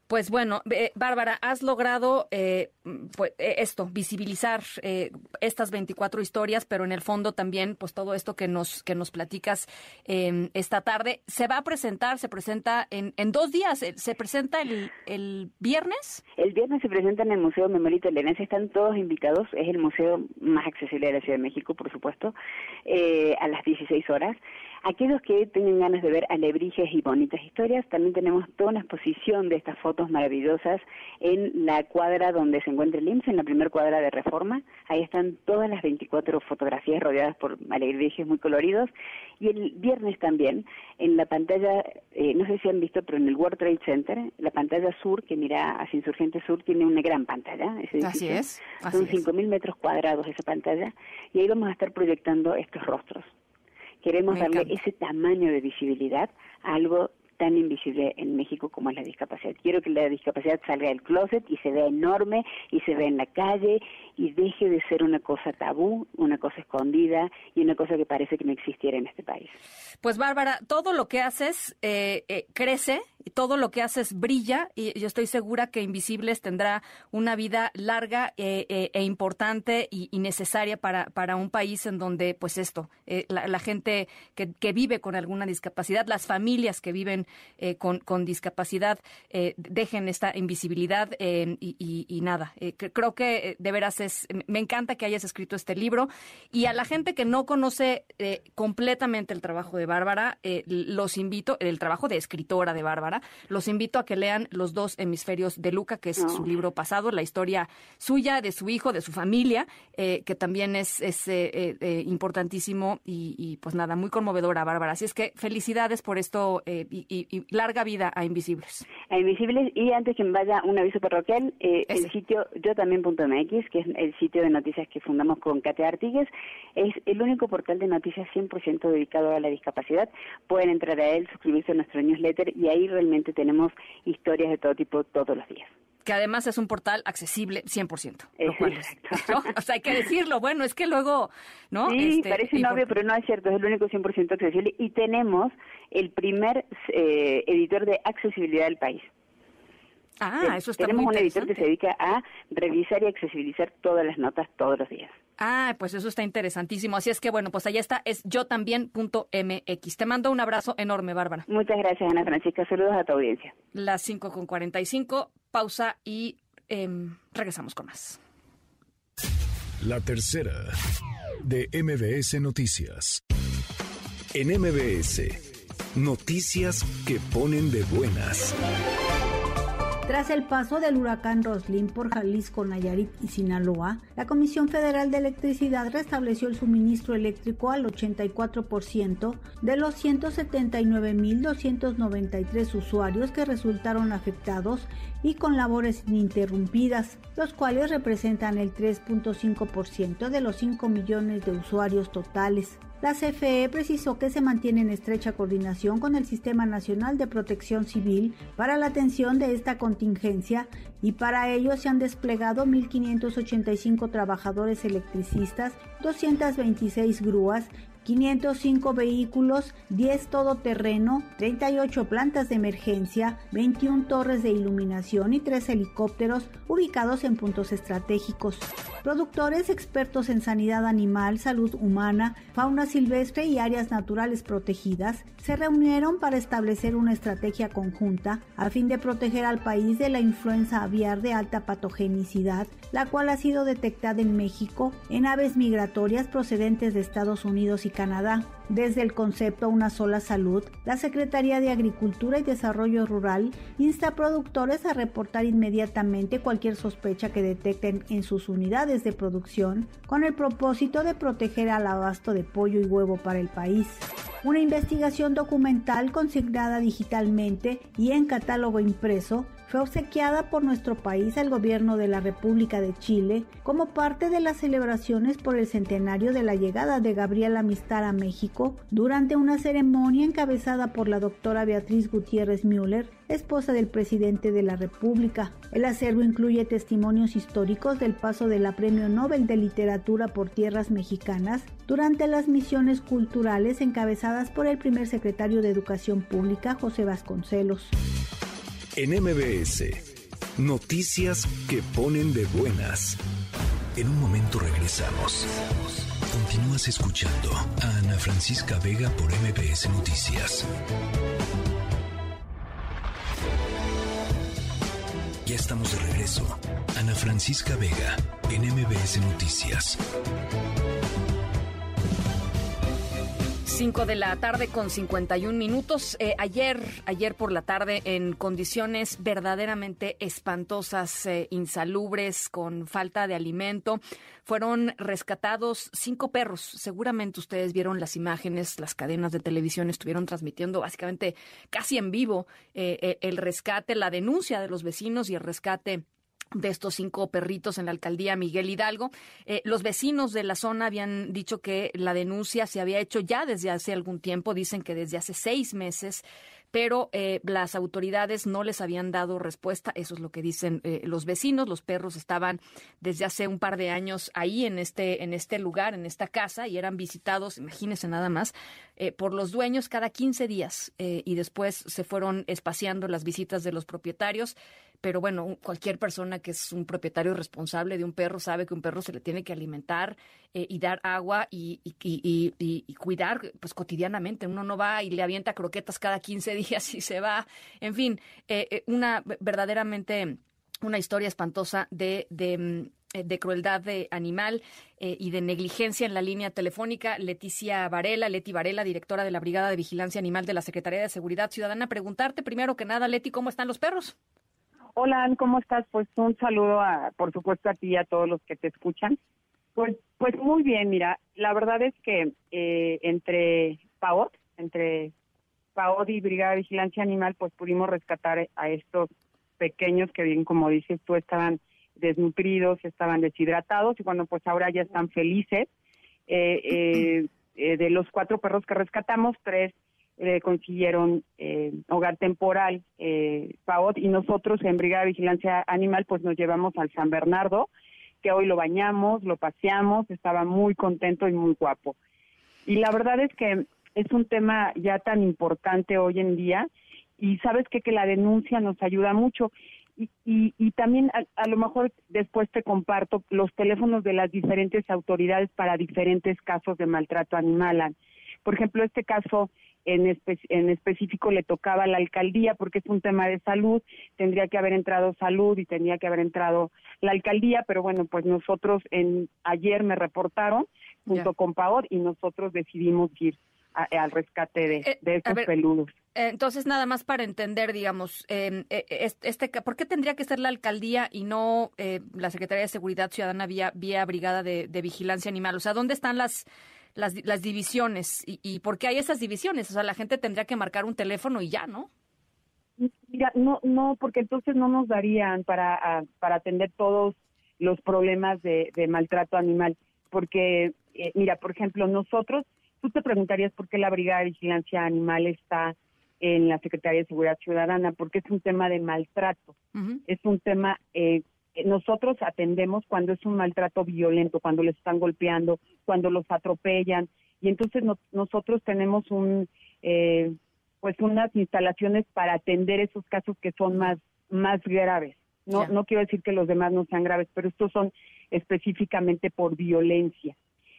Pues bueno, Bárbara, has logrado eh, pues, eh, esto, visibilizar eh, estas 24 historias, pero en el fondo también, pues todo esto que nos, que nos platicas em, esta tarde. Se va a presentar, se presenta en, en dos días. Eh, ¿Se presenta el, el viernes? El viernes se presenta en el Museo Memorito Lenense. Están todos invitados. Es el museo más accesible de la Ciudad de México, por supuesto, eh, a las 16 horas. Aquellos que tengan ganas de ver alebrijes y bonitas historias, también tenemos toda una exposición de estas fotos maravillosas en la cuadra donde se encuentra el IMSS, en la primera cuadra de Reforma. Ahí están todas las 24 fotografías rodeadas por alebrijes muy coloridos. Y el viernes también, en la pantalla, eh, no sé si han visto, pero en el World Trade Center, la pantalla sur, que mira hacia Insurgente Sur, tiene una gran pantalla. Así es. Son 5.000 metros cuadrados esa pantalla. Y ahí vamos a estar proyectando estos rostros. Queremos darle ese tamaño de visibilidad a algo tan invisible en México como es la discapacidad. Quiero que la discapacidad salga del closet y se vea enorme y se vea en la calle y deje de ser una cosa tabú, una cosa escondida y una cosa que parece que no existiera en este país. Pues Bárbara, todo lo que haces eh, eh, crece todo lo que haces brilla y yo estoy segura que Invisibles tendrá una vida larga eh, e importante y, necesaria para, para un país en donde pues esto, la, gente que, que, vive con alguna discapacidad, las familias que viven con, con, discapacidad dejen esta invisibilidad y, y, nada, creo que de veras es, me encanta que hayas escrito este libro y a la gente que no conoce completamente el trabajo de Bárbara, eh, los invito, el trabajo de escritora de Bárbara, los invito a que lean Los dos hemisferios de Luca, que es su libro pasado, la historia suya, de su hijo, de su familia, eh, que también es, es eh, importantísimo y, pues nada, muy conmovedora, Bárbara. Así es que felicidades por esto y, larga vida a Invisibles. A Invisibles y antes que me vaya un aviso parroquial, el sitio yo también.mx, que es el sitio de noticias que fundamos con Katia Artigues, es el único portal de noticias 100% dedicado a la discapacidad pueden entrar a él, suscribirse a nuestro newsletter y ahí realmente tenemos historias de todo tipo todos los días que además es un portal accesible 100%. O sea, hay que decirlo. Bueno, es que luego, ¿no? Sí, este, parece obvio, pero no es cierto. Es el único 100% accesible. Y tenemos el primer eh, editor de accesibilidad del país. Ah, eso está Tenemos un editor que se dedica a revisar y accesibilizar todas las notas todos los días. Ah, pues eso está interesantísimo. Así es que bueno, pues allá está, es yo también.mx. Te mando un abrazo enorme, Bárbara. Muchas gracias, Ana Francisca. Saludos a tu audiencia. Las 5 con 45, pausa y em, regresamos con más. La tercera de MBS Noticias. En MBS, noticias que ponen de buenas. Tras el paso del huracán Roslin por Jalisco, Nayarit y Sinaloa, la Comisión Federal de Electricidad restableció el suministro eléctrico al 84% de los 179.293 usuarios que resultaron afectados y con labores ininterrumpidas, los cuales representan el 3.5% de los 5 millones de usuarios totales. La CFE precisó que se mantiene en estrecha coordinación con el Sistema Nacional de Protección Civil para la atención de esta contingencia y para ello se han desplegado 1.585 trabajadores electricistas, 226 grúas 505 vehículos, 10 todoterreno, 38 plantas de emergencia, 21 torres de iluminación y 3 helicópteros ubicados en puntos estratégicos. Productores expertos en sanidad animal, salud humana, fauna silvestre y áreas naturales protegidas se reunieron para establecer una estrategia conjunta a fin de proteger al país de la influenza aviar de alta patogenicidad, la cual ha sido detectada en México en aves migratorias procedentes de Estados Unidos y Canadá. Desde el concepto Una sola salud, la Secretaría de Agricultura y Desarrollo Rural insta a productores a reportar inmediatamente cualquier sospecha que detecten en sus unidades de producción con el propósito de proteger al abasto de pollo y huevo para el país. Una investigación documental consignada digitalmente y en catálogo impreso fue obsequiada por nuestro país al gobierno de la República de Chile como parte de las celebraciones por el centenario de la llegada de Gabriela Mistara a México durante una ceremonia encabezada por la doctora Beatriz Gutiérrez Müller, esposa del presidente de la República. El acervo incluye testimonios históricos del paso de la Premio Nobel de Literatura por tierras mexicanas durante las misiones culturales encabezadas por el primer secretario de Educación Pública, José Vasconcelos. En MBS, noticias que ponen de buenas. En un momento regresamos. Continúas escuchando a Ana Francisca Vega por MBS Noticias. Ya estamos de regreso. Ana Francisca Vega en MBS Noticias. 5 de la tarde con 51 minutos. Eh, ayer, ayer por la tarde, en condiciones verdaderamente espantosas, eh, insalubres, con falta de alimento, fueron rescatados cinco perros. Seguramente ustedes vieron las imágenes, las cadenas de televisión estuvieron transmitiendo básicamente casi en vivo eh, el rescate, la denuncia de los vecinos y el rescate de estos cinco perritos en la alcaldía Miguel Hidalgo. Eh, los vecinos de la zona habían dicho que la denuncia se había hecho ya desde hace algún tiempo, dicen que desde hace seis meses, pero eh, las autoridades no les habían dado respuesta. Eso es lo que dicen eh, los vecinos. Los perros estaban desde hace un par de años ahí en este, en este lugar, en esta casa, y eran visitados, imagínense nada más, por los dueños cada 15 días. y después se fueron espaciando las visitas de los propietarios pero bueno, cualquier persona que es un propietario responsable de un perro sabe que un perro se le tiene que alimentar eh, y dar agua y, cuidar pues cotidianamente. Uno no va y le avienta croquetas cada 15 días y se va. En fin, eh, eh, una verdaderamente una historia espantosa de, de mm, de crueldad de animal y de negligencia en la línea telefónica. Leticia Varela, Leti Varela, directora de la Brigada de Vigilancia Animal de la Secretaría de Seguridad Ciudadana. Preguntarte primero que nada, Leti, ¿cómo están los perros? Hola, ¿cómo estás? Pues un saludo, a, por supuesto, a ti y a todos los que te escuchan. Pues, pues muy bien, mira, la verdad es que eh, entre PAOT, entre PAOT y Brigada de Vigilancia Animal, pues pudimos rescatar a estos pequeños que bien, como dices tú, estaban desnutridos, estaban deshidratados y bueno, pues ahora ya están felices. Eh, eh, de los cuatro perros que rescatamos, tres eh, consiguieron eh, hogar temporal eh, PAOT y nosotros en Brigada de Vigilancia Animal pues nos llevamos al San Bernardo, que hoy lo bañamos, lo paseamos, estaba muy contento y muy guapo. Y la verdad es que es un tema ya tan importante hoy en día y sabes que, que la denuncia nos ayuda mucho. Y, y, y también a, lo mejor después te comparto los teléfonos de las diferentes autoridades para diferentes casos de maltrato animal. Por ejemplo, este caso en, en específico le tocaba a la alcaldía porque es un tema de salud, tendría que haber entrado salud y tendría que haber entrado la alcaldía, pero bueno, pues nosotros en ayer me reportaron junto con PAOD y nosotros decidimos ir al rescate de, eh, estos peludos. Eh, entonces, nada más para entender, digamos, em, eh, este, ¿por qué tendría que ser la alcaldía y no la Secretaría de Seguridad Ciudadana vía, vía Brigada de, de Vigilancia Animal? O sea, ¿dónde están las las, las divisiones y, y por qué hay esas divisiones. O sea, la gente tendría que marcar un teléfono y ya, ¿no? Mira, no, no, porque entonces no nos darían para, para atender todos los problemas de, de maltrato animal. Porque, eh, mira, por ejemplo, nosotros, tú te preguntarías por qué la Brigada de Vigilancia Animal está en la Secretaría de Seguridad Ciudadana, porque es un tema de maltrato, es un tema eh, nosotros atendemos cuando es un maltrato violento, cuando les están golpeando, cuando los atropellan y entonces nosotros tenemos un eh, pues unas instalaciones para atender esos casos que son más más graves. No no quiero decir que los demás no sean graves, pero estos son específicamente por violencia.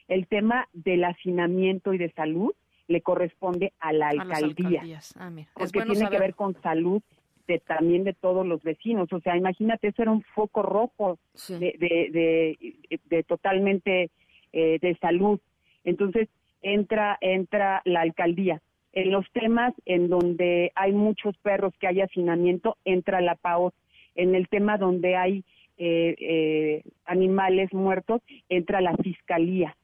El tema del hacinamiento y de salud le corresponde a la alcaldía, ah, porque tiene que ver con salud de, también de todos los vecinos. O sea, imagínate, eso era un foco rojo de, de, de, totalmente eh, de salud. Entonces, entra, entra la alcaldía. En los temas en donde hay muchos perros que hay hacinamiento, entra la PAO. En el tema donde hay eh, eh, animales muertos, entra la fiscalía.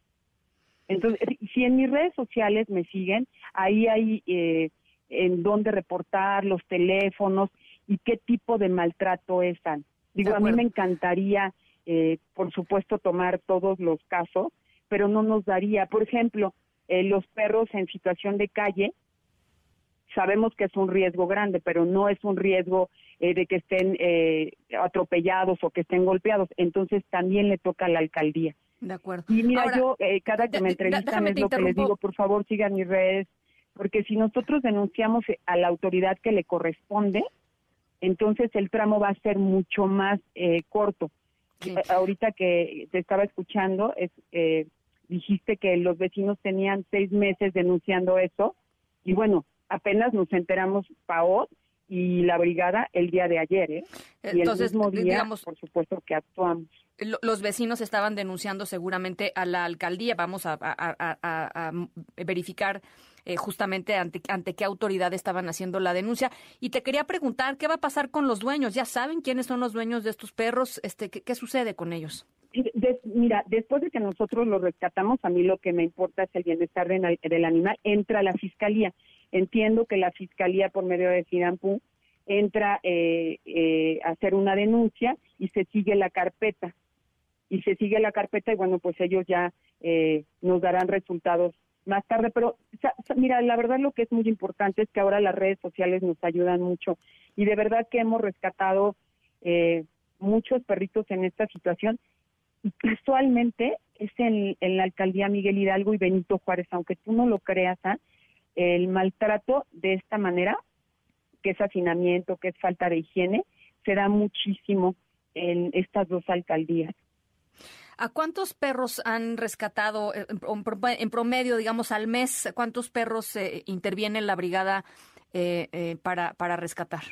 Entonces, si en mis redes sociales me siguen, ahí hay eh, en dónde reportar, los teléfonos y qué tipo de maltrato están. Digo, a mí me encantaría, eh, por supuesto, tomar todos los casos, pero no nos daría, por ejemplo, eh, los perros en situación de calle, sabemos que es un riesgo grande, pero no es un riesgo eh, de que estén atropellados o que estén golpeados. Entonces también le toca a la alcaldía. De acuerdo. Y mira, yo cada que me entrevistan es lo que les digo, por favor sigan mis redes, porque si nosotros denunciamos a la autoridad que le corresponde, entonces el tramo va a ser mucho más eh, corto. ahorita que te estaba escuchando, es, eh, dijiste que los vecinos tenían seis meses denunciando eso y bueno, apenas nos enteramos PAOT y la brigada el día de ayer, ¿eh? Y Entonces, el mismo día, digamos, por supuesto que actuamos. Los vecinos estaban denunciando seguramente a la alcaldía. Vamos a, verificar eh, justamente ante, ante qué autoridad estaban haciendo la denuncia. Y te quería preguntar, ¿qué va a pasar con los dueños? ¿Ya saben quiénes son los dueños de estos perros? Este, ¿qué, sucede con ellos? mira, después de que nosotros los rescatamos, a mí lo que me importa es el bienestar del animal, entra la fiscalía. Entiendo que la Fiscalía, por medio de FINAMPU, entra eh, eh, a hacer una denuncia y se sigue la carpeta. Y se sigue la carpeta y bueno, pues ellos ya eh, nos darán resultados más tarde. Pero mira, la verdad lo que es muy importante es que ahora las redes sociales nos ayudan mucho y de verdad que hemos rescatado muchos perritos en esta situación y casualmente es en, la alcaldía Miguel Hidalgo y Benito Juárez, aunque tú no lo creas, ¿ah? el maltrato de esta manera, que es hacinamiento, que es falta de higiene, se da muchísimo en estas dos alcaldías. ¿A cuántos perros han rescatado eh, en promedio, digamos, al mes? ¿Cuántos perros eh, interviene en la brigada eh, para, para rescatar?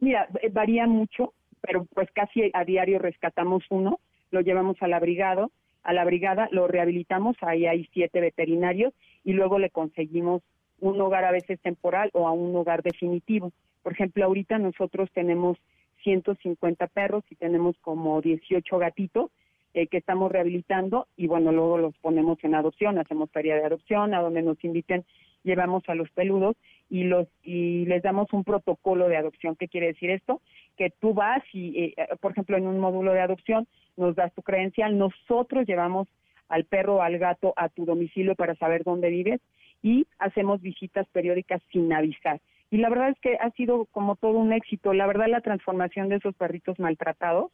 Mira, varía mucho, pero pues casi a diario rescatamos uno, lo llevamos a la brigada, a la brigada, lo rehabilitamos, ahí hay siete veterinarios y luego le conseguimos un hogar a veces temporal o a un hogar definitivo. Por ejemplo, ahorita nosotros tenemos 150 perros y tenemos como 18 gatitos eh, que estamos rehabilitando y bueno, luego los ponemos en adopción, hacemos feria de adopción, a donde nos inviten, llevamos a los peludos y los y les damos un protocolo de adopción. ¿Qué quiere decir esto? Que tú vas y, eh, por ejemplo, en un módulo de adopción nos das tu credencial, nosotros llevamos al perro o al gato a tu domicilio para saber dónde vives y hacemos visitas periódicas sin avisar. Y la verdad es que ha sido como todo un éxito. La verdad, la transformación de esos perritos maltratados,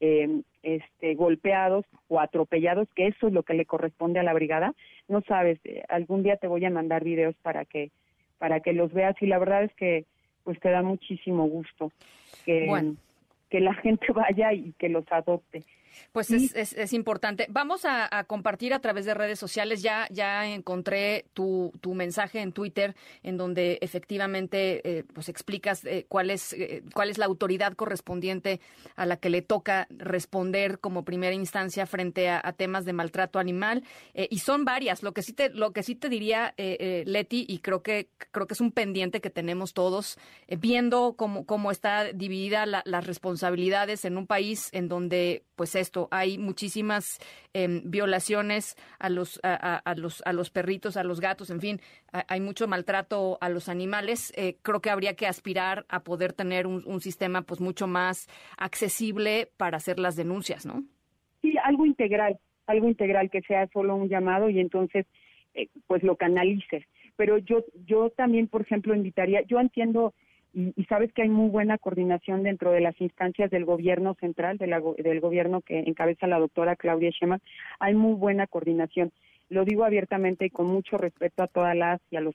eh, este, golpeados o atropellados, que eso es lo que le corresponde a la brigada. No sabes, eh, algún día te voy a mandar videos para que para que los veas y la verdad es que pues te da muchísimo gusto que, que la gente vaya y que los adopte. Pues es, es, importante. Vamos a, compartir a través de redes sociales. Ya, ya encontré tu, tu mensaje en Twitter en donde efectivamente eh, pues explicas eh, cuál, es, eh, cuál es la autoridad correspondiente a la que le toca responder como primera instancia frente a, temas de maltrato animal. y son varias. Lo que sí te, lo que sí te diría, Leti, y creo que, creo que es un pendiente que tenemos todos, viendo cómo, cómo está dividida las responsabilidades en un país en donde pues esto, hay muchísimas em, violaciones a los, a, los, a los perritos, a los gatos, en fin, hay mucho maltrato a los animales. Eh, creo que habría que aspirar a poder tener un, sistema pues mucho más accesible para hacer las denuncias, ¿no? Sí, algo integral, algo integral que sea solo un llamado y entonces eh, pues lo canalices. Pero yo, yo también, por ejemplo, invitaría, yo entiendo y, sabes que hay muy buena coordinación dentro de las instancias del gobierno central, del gobierno que encabeza la doctora Claudia Sheinbaum, hay muy buena coordinación. Lo digo abiertamente y con mucho respeto a todas las y a los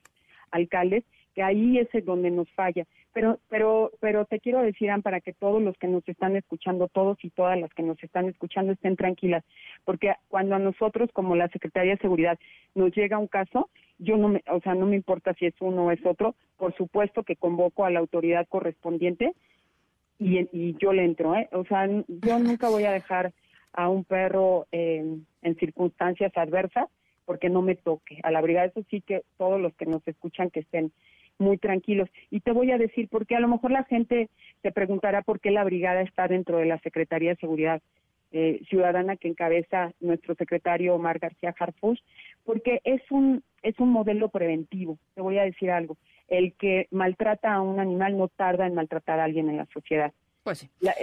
alcaldes, que ahí es donde nos falla. Pero, pero, pero te quiero decir, para que todos los que nos están escuchando, todos y todas las que nos están escuchando estén tranquilas, porque cuando a nosotros, como la Secretaría de Seguridad, nos llega un caso, yo no me, o sea, no me importa si es uno o es otro, por supuesto que convoco a la autoridad correspondiente y, y yo le entro, ¿eh? O sea, yo nunca voy a dejar a un perro en circunstancias adversas porque no me toque. A la brigada, eso sí que todos los que nos escuchan que estén muy tranquilos. Y te voy a decir, porque a lo mejor la gente se preguntará por qué la brigada está dentro de la Secretaría de Seguridad eh, Ciudadana que encabeza nuestro secretario Omar García Harfush, porque es un, es un modelo preventivo. Te voy a decir algo. El que maltrata a un animal no tarda en maltratar a alguien en la sociedad. Pues sí. La,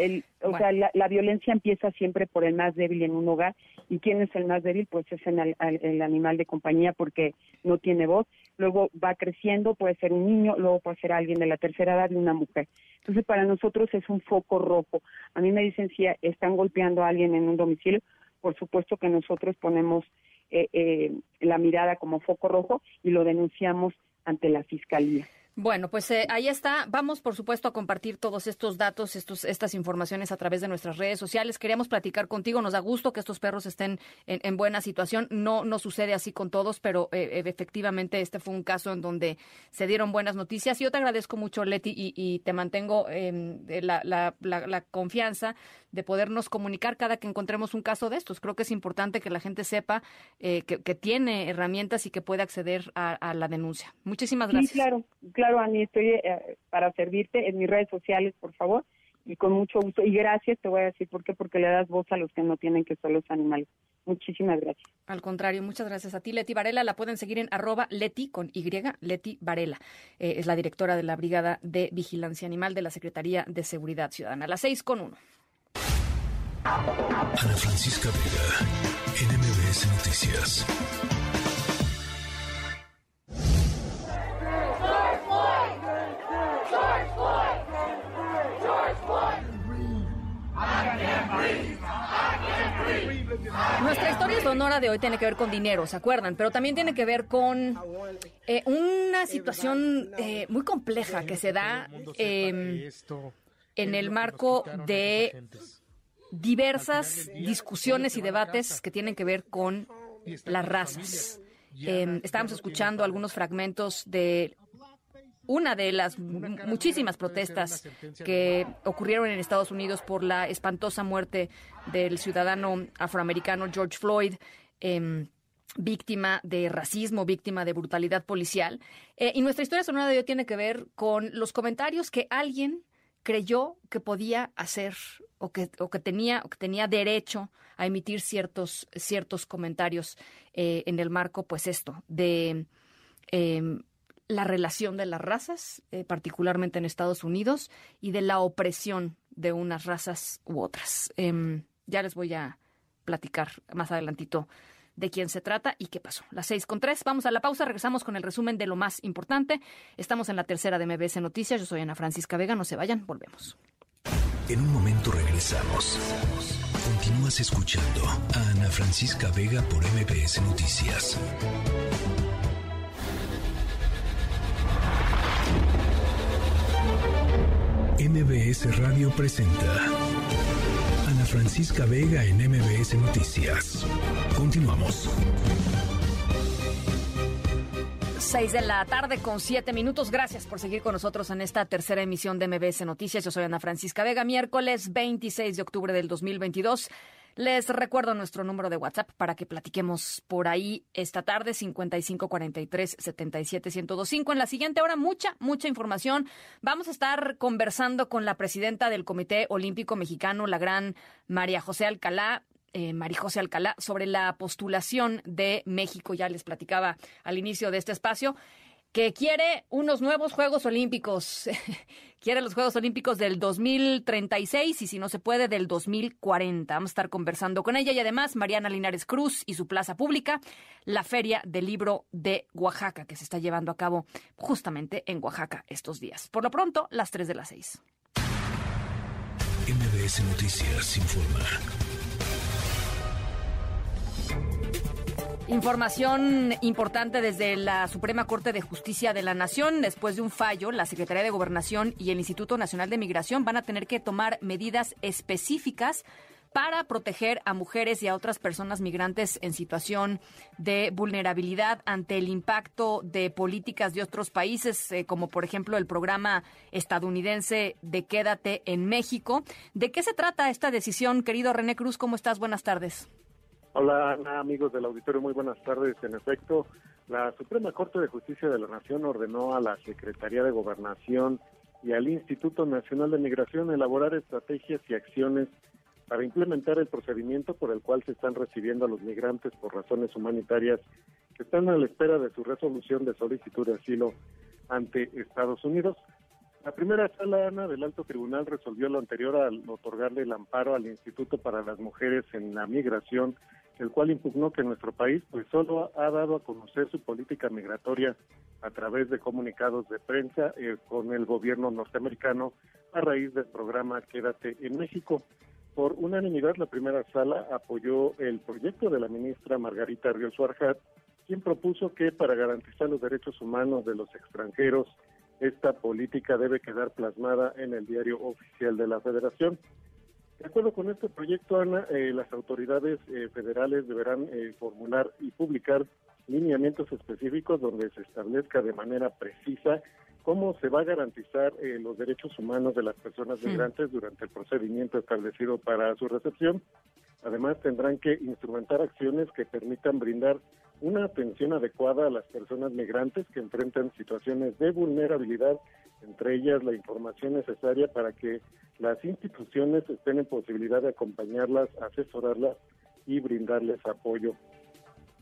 o sea, la, violencia empieza siempre por el más débil en un hogar. ¿Y quién es el más débil? Pues es el, animal de compañía porque no tiene voz. Luego va creciendo, puede ser un niño, luego puede ser alguien de la tercera edad y una mujer. Entonces, para nosotros es un foco rojo. A mí me dicen si están golpeando a alguien en un domicilio, por supuesto que nosotros ponemos eh, eh, la mirada como foco rojo y lo denunciamos ante la fiscalía. Bueno, pues eh, ahí está. Vamos, por supuesto, a compartir todos estos datos, estos, estas informaciones a través de nuestras redes sociales. Queríamos platicar contigo. Nos da gusto que estos perros estén en, buena situación. No, no sucede así con todos, pero eh, efectivamente este fue un caso en donde se dieron buenas noticias. Yo te agradezco mucho, Leti, y, te mantengo la, la, confianza de podernos comunicar cada que encontremos un caso de estos. Creo que es importante que la gente sepa que, que, tiene herramientas y que puede acceder a, a la denuncia. Muchísimas gracias. Sí, claro, claro Ani, estoy eh, para servirte en mis redes sociales, por favor, y con mucho gusto. Y gracias, te voy a decir por qué, porque le das voz a los que no tienen que ser los animales. Muchísimas gracias. Al contrario, muchas gracias a ti, Leti Varela. La pueden seguir en arroba Leti con Y, Leti Varela. Eh, es la directora de la Brigada de Vigilancia Animal de la Secretaría de Seguridad Ciudadana. A las seis con uno. Ana Francisca Vega, NMBS Noticias. Nuestra historia sonora de hoy tiene que ver con dinero, ¿se acuerdan? Pero también tiene que ver con eh, una situación eh, muy compleja que se da em, en el marco de diversas discusiones y debates que tienen que ver con las razas. Em, estábamos escuchando algunos fragmentos de una de las muchísimas protestas que ocurrieron en Estados Unidos por la espantosa muerte del ciudadano afroamericano George Floyd. Em, víctima de racismo, víctima de brutalidad policial. Eh, y nuestra historia sonora de hoy tiene que ver con los comentarios que alguien creyó que podía hacer o que, o que, tenía, o que tenía derecho a emitir ciertos, ciertos comentarios eh, en el marco, pues esto, de em, la relación de las razas, eh, particularmente en Estados Unidos, y de la opresión de unas razas u otras. Em, ya les voy a platicar más adelantito de quién se trata y qué pasó. Las seis con tres. Vamos a la pausa. Regresamos con el resumen de lo más importante. Estamos en la tercera de MBS Noticias. Yo soy Ana Francisca Vega. No se vayan. Volvemos. En un momento regresamos. Continúas escuchando a Ana Francisca Vega por MBS Noticias. MBS Radio presenta Francisca Vega en MBS Noticias. Continuamos. Seis de la tarde con siete minutos. Gracias por seguir con nosotros en esta tercera emisión de MBS Noticias. Yo soy Ana Francisca Vega, miércoles 26 de octubre del 2022. Les recuerdo nuestro número de WhatsApp para que platiquemos por ahí esta tarde, 5543 77 En la siguiente hora, mucha, mucha información. Vamos a estar conversando con la presidenta del Comité Olímpico Mexicano, la gran María José Alcalá. Eh, María José Alcalá, sobre la postulación de México, ya les platicaba al inicio de este espacio que quiere unos nuevos Juegos Olímpicos. quiere los Juegos Olímpicos del 2036 y si no se puede del 2040. Vamos a estar conversando con ella y además Mariana Linares Cruz y su plaza pública, la Feria del Libro de Oaxaca, que se está llevando a cabo justamente en Oaxaca estos días. Por lo pronto, las 3 de las 6. MBS Noticias informa. Información importante desde la Suprema Corte de Justicia de la Nación. Después de un fallo, la Secretaría de Gobernación y el Instituto Nacional de Migración van a tener que tomar medidas específicas para proteger a mujeres y a otras personas migrantes en situación de vulnerabilidad ante el impacto de políticas de otros países, eh, como por ejemplo el programa estadounidense de Quédate en México. ¿De qué se trata esta decisión, querido René Cruz? ¿Cómo estás? Buenas tardes. Hola amigos del auditorio, muy buenas tardes. En efecto, la Suprema Corte de Justicia de la Nación ordenó a la Secretaría de Gobernación y al Instituto Nacional de Migración elaborar estrategias y acciones para implementar el procedimiento por el cual se están recibiendo a los migrantes por razones humanitarias que están a la espera de su resolución de solicitud de asilo ante Estados Unidos. La primera sala, Ana, del Alto Tribunal resolvió lo anterior al otorgarle el amparo al Instituto para las Mujeres en la Migración el cual impugnó que nuestro país pues solo ha dado a conocer su política migratoria a través de comunicados de prensa eh, con el gobierno norteamericano a raíz del programa Quédate en México. Por unanimidad, la primera sala apoyó el proyecto de la ministra Margarita Ríos Arjat, quien propuso que para garantizar los derechos humanos de los extranjeros esta política debe quedar plasmada en el diario oficial de la Federación. De acuerdo con este proyecto, Ana, eh, las autoridades eh, federales deberán eh, formular y publicar lineamientos específicos donde se establezca de manera precisa cómo se va a garantizar los derechos humanos de las personas migrantes durante el procedimiento establecido para su recepción. Además, tendrán que instrumentar acciones que permitan brindar una atención adecuada a las personas migrantes que enfrentan situaciones de vulnerabilidad entre ellas la información necesaria para que las instituciones estén en posibilidad de acompañarlas, asesorarlas y brindarles apoyo.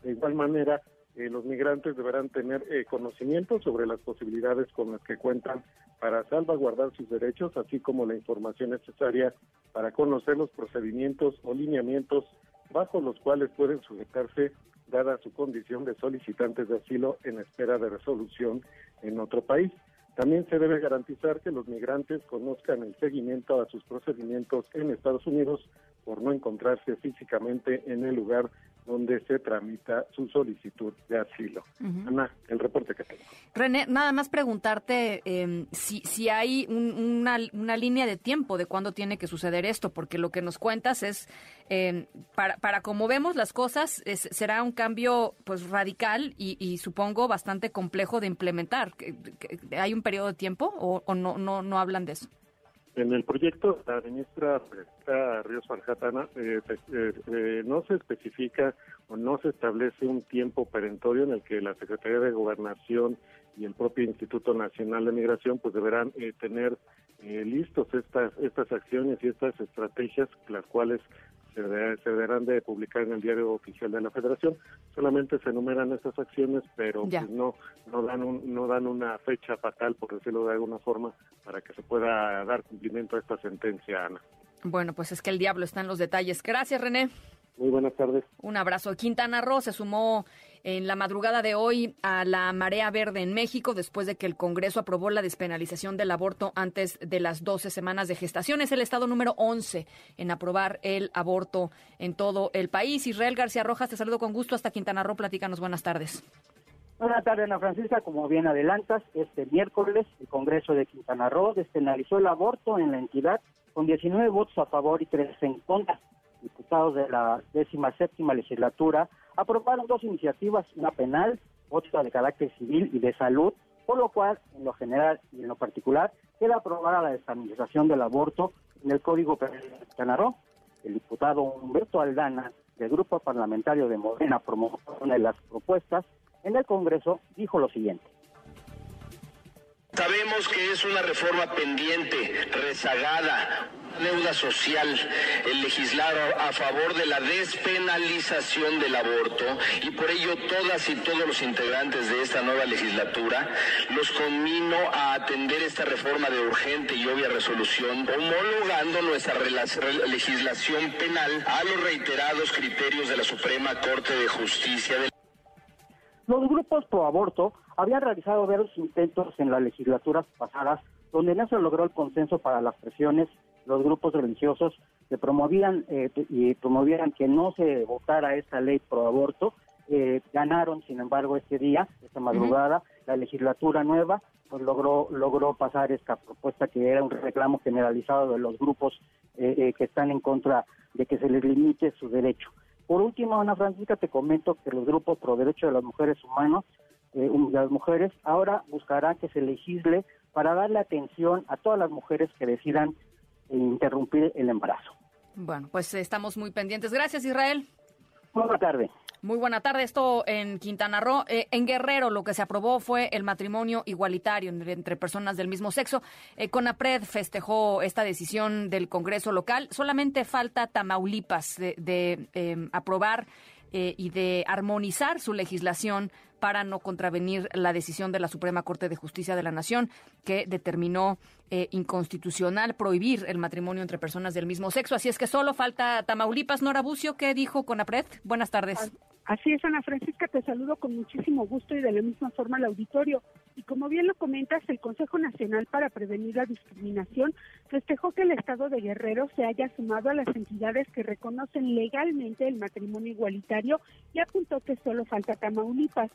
De igual manera, eh, los migrantes deberán tener eh, conocimiento sobre las posibilidades con las que cuentan para salvaguardar sus derechos, así como la información necesaria para conocer los procedimientos o lineamientos bajo los cuales pueden sujetarse dada su condición de solicitantes de asilo en espera de resolución en otro país. También se debe garantizar que los migrantes conozcan el seguimiento a sus procedimientos en Estados Unidos por no encontrarse físicamente en el lugar donde se tramita su solicitud de asilo. Ana, el reporte que tengo. René, nada más preguntarte em, si, si hay una, una, línea de tiempo de cuándo tiene que suceder esto, porque lo que nos cuentas es, em, para, para como vemos las cosas, será un cambio pues radical y, supongo bastante complejo de implementar. ¿Hay un periodo de tiempo o, o no, no, no hablan de eso? En el proyecto, la ministra Ríos Farjatana eh, eh, eh, no se especifica o no se establece un tiempo perentorio en el que la Secretaría de Gobernación y el propio Instituto Nacional de Migración pues deberán eh, tener listos estas estas acciones y estas estrategias las cuales se, deberán de publicar en el diario oficial de la Federación. Solamente se enumeran estas acciones, pero pues, no no dan un, no dan una fecha fatal, por decirlo de alguna forma, para que se pueda dar cumplimiento a esta sentencia, Ana. Bueno, pues es que el diablo está en los detalles. Gracias, René. Muy buenas tardes. Un abrazo. Quintana Roo se sumó en la madrugada de hoy a la marea verde en México después de que el Congreso aprobó la despenalización del aborto antes de las 12 semanas de gestación. Es el estado número 11 en aprobar el aborto en todo el país. Israel García Rojas, te saludo con gusto hasta Quintana Roo. Platícanos. Buenas tardes. Buenas tardes, Ana Francisca. Como bien adelantas, este miércoles el Congreso de Quintana Roo despenalizó el aborto en la entidad con 19 votos a favor y 3 en contra diputados de la décima séptima legislatura aprobaron dos iniciativas, una penal, otra de carácter civil y de salud, por lo cual, en lo general y en lo particular, queda aprobada la despenalización del aborto en el Código Penal de Canaró. El diputado Humberto Aldana, del Grupo Parlamentario de Morena, promovió una de las propuestas en el Congreso, dijo lo siguiente. Sabemos que es una reforma pendiente, rezagada, deuda social. El legislar a favor de la despenalización del aborto y por ello todas y todos los integrantes de esta nueva legislatura los conmino a atender esta reforma de urgente y obvia resolución homologando nuestra legislación penal a los reiterados criterios de la Suprema Corte de Justicia del los grupos pro aborto habían realizado varios intentos en las legislaturas pasadas donde no se logró el consenso para las presiones. Los grupos religiosos que promovían eh, y promovieran que no se votara esta ley pro aborto eh, ganaron sin embargo este día esta madrugada la legislatura nueva pues logró logró pasar esta propuesta que era un reclamo generalizado de los grupos eh, que están en contra de que se les limite su derecho por último, Ana Francisca, te comento que los grupos pro derecho de las mujeres humanos, eh, las mujeres, ahora buscarán que se legisle para darle atención a todas las mujeres que decidan interrumpir el embarazo. Bueno, pues estamos muy pendientes. Gracias, Israel. Buenas tardes. Muy buena tarde. Esto en Quintana Roo. Eh, en Guerrero lo que se aprobó fue el matrimonio igualitario entre personas del mismo sexo. Eh, CONAPRED festejó esta decisión del Congreso local. Solamente falta Tamaulipas de, em, aprobar eh, y de armonizar su legislación para no contravenir la decisión de la Suprema Corte de Justicia de la Nación que determinó inconstitucional prohibir el matrimonio entre personas del mismo sexo. Así es que solo falta Tamaulipas. Nora Bucio, ¿qué dijo CONAPRED? Buenas tardes. Así es, Ana Francisca, te saludo con muchísimo gusto y de la misma forma al auditorio. Y como bien lo comentas, el Consejo Nacional para Prevenir la Discriminación festejó que el Estado de Guerrero se haya sumado a las entidades que reconocen legalmente el matrimonio igualitario y apuntó que solo falta Tamaulipas.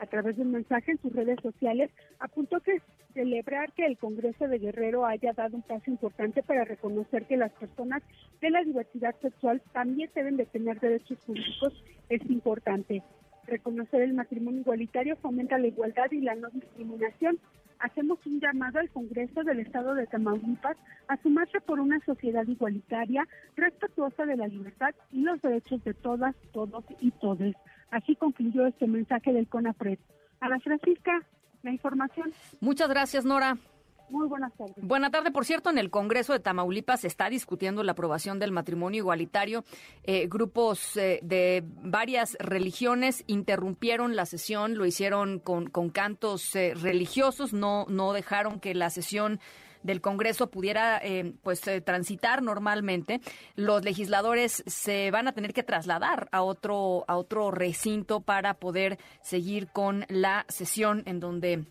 A través de un mensaje en sus redes sociales, apuntó que celebrar que el Congreso de Guerrero haya dado un paso importante para reconocer que las personas de la diversidad sexual también deben de tener derechos públicos es importante. Reconocer el matrimonio igualitario fomenta la igualdad y la no discriminación. Hacemos un llamado al Congreso del Estado de Tamaulipas a sumarse por una sociedad igualitaria, respetuosa de la libertad y los derechos de todas, todos y todes. Así concluyó este mensaje del CONAPRED. A la Francisca, la información. Muchas gracias, Nora. Muy buenas tardes. Buenas tardes. Por cierto, en el Congreso de Tamaulipas se está discutiendo la aprobación del matrimonio igualitario. Eh, grupos eh, de varias religiones interrumpieron la sesión, lo hicieron con, con cantos eh, religiosos, no, no dejaron que la sesión del Congreso pudiera pues transitar normalmente, los legisladores se van a tener que trasladar a otro a otro recinto para poder seguir con la sesión en donde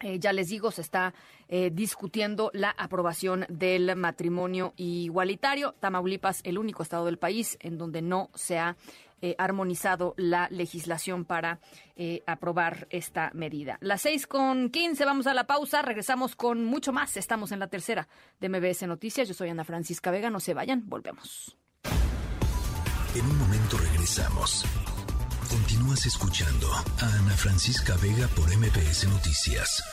eh, ya les digo, se está eh, discutiendo la aprobación del matrimonio igualitario. Tamaulipas, el único estado del país en donde no se ha eh, armonizado la legislación para aprobar esta medida. Las seis con quince, vamos a la pausa, regresamos con mucho más. Estamos en la tercera de MBS Noticias. Yo soy Ana Francisca Vega, no se vayan, volvemos. En un momento regresamos. Continúas escuchando a Ana Francisca Vega por MPS Noticias.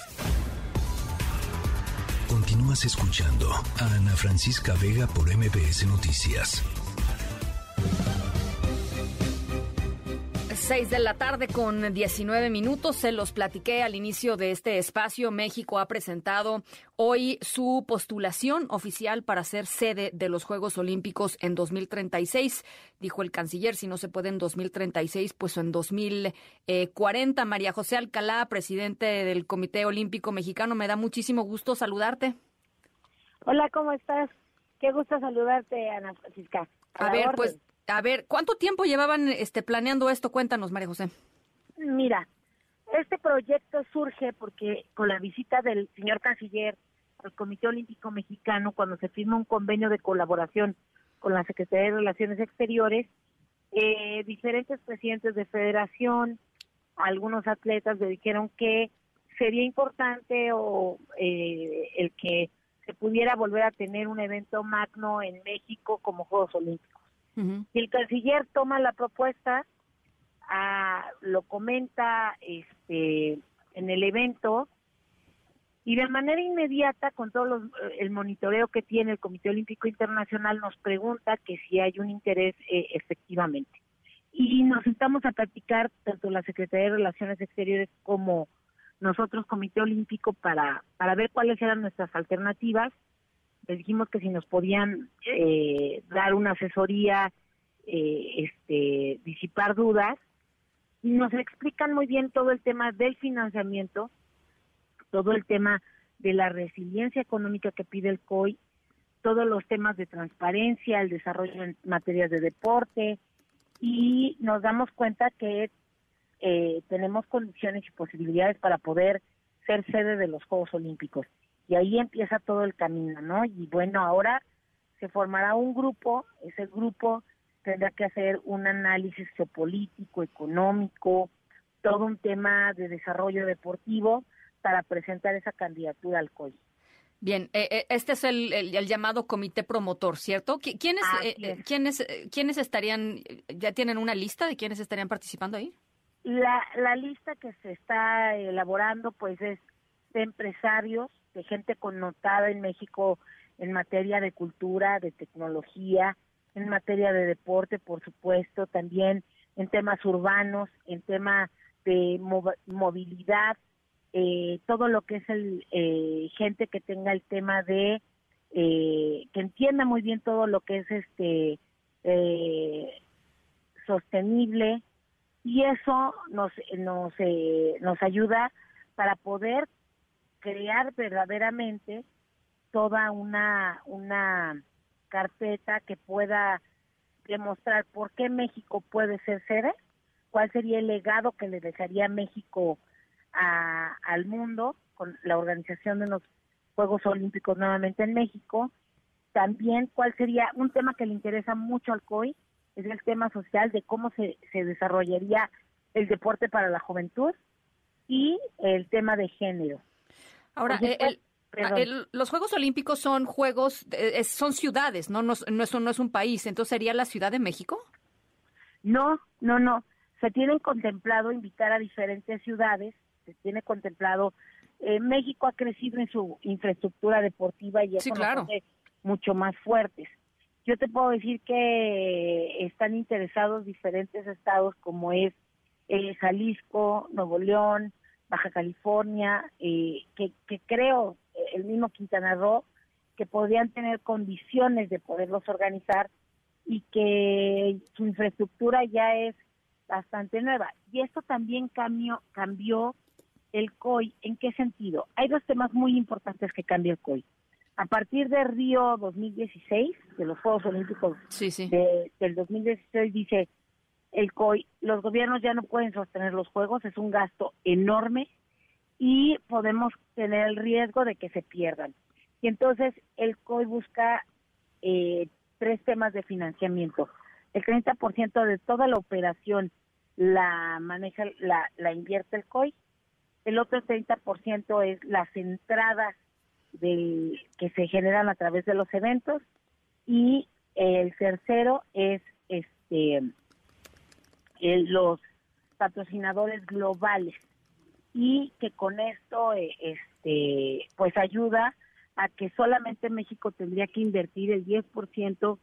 Continúas escuchando a Ana Francisca Vega por MPS Noticias. 6 de la tarde con 19 minutos. Se los platiqué al inicio de este espacio. México ha presentado hoy su postulación oficial para ser sede de los Juegos Olímpicos en 2036. Dijo el canciller, si no se puede en 2036, pues en 2040. María José Alcalá, presidente del Comité Olímpico Mexicano, me da muchísimo gusto saludarte. Hola, ¿cómo estás? Qué gusto saludarte, Ana Francisca. A, ver, pues a ver, ¿cuánto tiempo llevaban este planeando esto? Cuéntanos, María José. Mira, este proyecto surge porque con la visita del señor canciller al Comité Olímpico Mexicano, cuando se firma un convenio de colaboración con la Secretaría de Relaciones Exteriores, eh, diferentes presidentes de federación, algunos atletas le dijeron que sería importante o eh, el que se pudiera volver a tener un evento magno en México como Juegos Olímpicos. Y el canciller toma la propuesta, ah, lo comenta este en el evento y de manera inmediata con todo el monitoreo que tiene el Comité Olímpico Internacional nos pregunta que si hay un interés eh, efectivamente. Y nos sentamos a platicar tanto la Secretaría de Relaciones Exteriores como nosotros Comité Olímpico para para ver cuáles eran nuestras alternativas les dijimos que si nos podían eh, dar una asesoría, eh, este, disipar dudas, y nos explican muy bien todo el tema del financiamiento, todo el tema de la resiliencia económica que pide el COI, todos los temas de transparencia, el desarrollo en materias de deporte, y nos damos cuenta que eh, tenemos condiciones y posibilidades para poder ser sede de los Juegos Olímpicos y ahí empieza todo el camino, ¿no? Y bueno, ahora se formará un grupo, ese grupo tendrá que hacer un análisis geopolítico, económico, todo un tema de desarrollo deportivo para presentar esa candidatura al COI. Bien, eh, eh, este es el, llamado comité promotor, ¿cierto? ¿Quiénes, eh, ¿quiénes, ¿Quiénes estarían, ya tienen una lista de quiénes estarían participando ahí? La, la lista que se está elaborando, pues, es de empresarios, de gente connotada en México en materia de cultura, de tecnología, en materia de deporte, por supuesto, también en temas urbanos, en tema de movilidad, eh, todo lo que es el eh, gente que tenga el tema de eh, que entienda muy bien todo lo que es este sostenible y eso nos nos nos ayuda para poder crear verdaderamente toda una, una carpeta que pueda demostrar por qué México puede ser sede, cuál sería el legado que le dejaría México al mundo con la organización de los Juegos Olímpicos nuevamente en México, también cuál sería un tema que le interesa mucho al COI, es el tema social de cómo se, se desarrollaría el deporte para la juventud, y el tema de género. Ahora, los Juegos Olímpicos son juegos, son ciudades, ¿no? No, no, es, no es un país, entonces sería la Ciudad de México. No, no, no. Se tienen contemplado invitar a diferentes ciudades, se tiene contemplado. Eh, México ha crecido en su infraestructura deportiva y eso claro. mucho más fuertes. Yo te puedo decir que están interesados diferentes estados como es eh, Jalisco, Nuevo León, Baja California, eh, que, que creo el mismo Quintana Roo, que podrían tener condiciones de poderlos organizar y que su infraestructura ya es bastante nueva. Y esto también cambió, cambió el COI. ¿En qué sentido? Hay dos temas muy importantes que cambia el COI. A partir de Río 2016, de los Juegos Olímpicos del 2016, dice el COI, los gobiernos ya no pueden sostener los Juegos, es un gasto enorme y podemos tener el riesgo de que se pierdan. Y entonces el COI busca eh, tres temas de financiamiento. El 30% de toda la operación la maneja, la, la invierte el COI. El otro 30% es las entradas del, que se generan a través de los eventos. Y el tercero es este los patrocinadores globales y que con esto eh, este pues ayuda a que solamente México tendría que invertir el 10%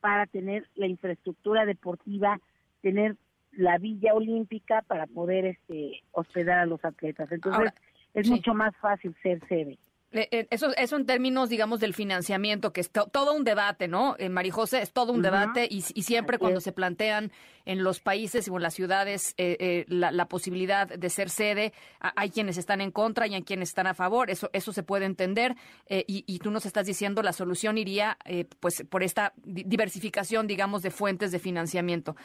para tener la infraestructura deportiva, tener la villa olímpica para poder este hospedar a los atletas. Entonces, es mucho más fácil ser sede. Eh, eso, eso en términos, digamos, del financiamiento, que es todo un debate, ¿no? Eh, Marijose, es todo un debate y, siempre cuando se plantean en los países o en las ciudades eh, la, posibilidad de ser sede, hay quienes están en contra y hay quienes están a favor, eso, eso se puede entender y, y, tú nos estás diciendo la solución iría pues por esta diversificación, digamos, de fuentes de financiamiento.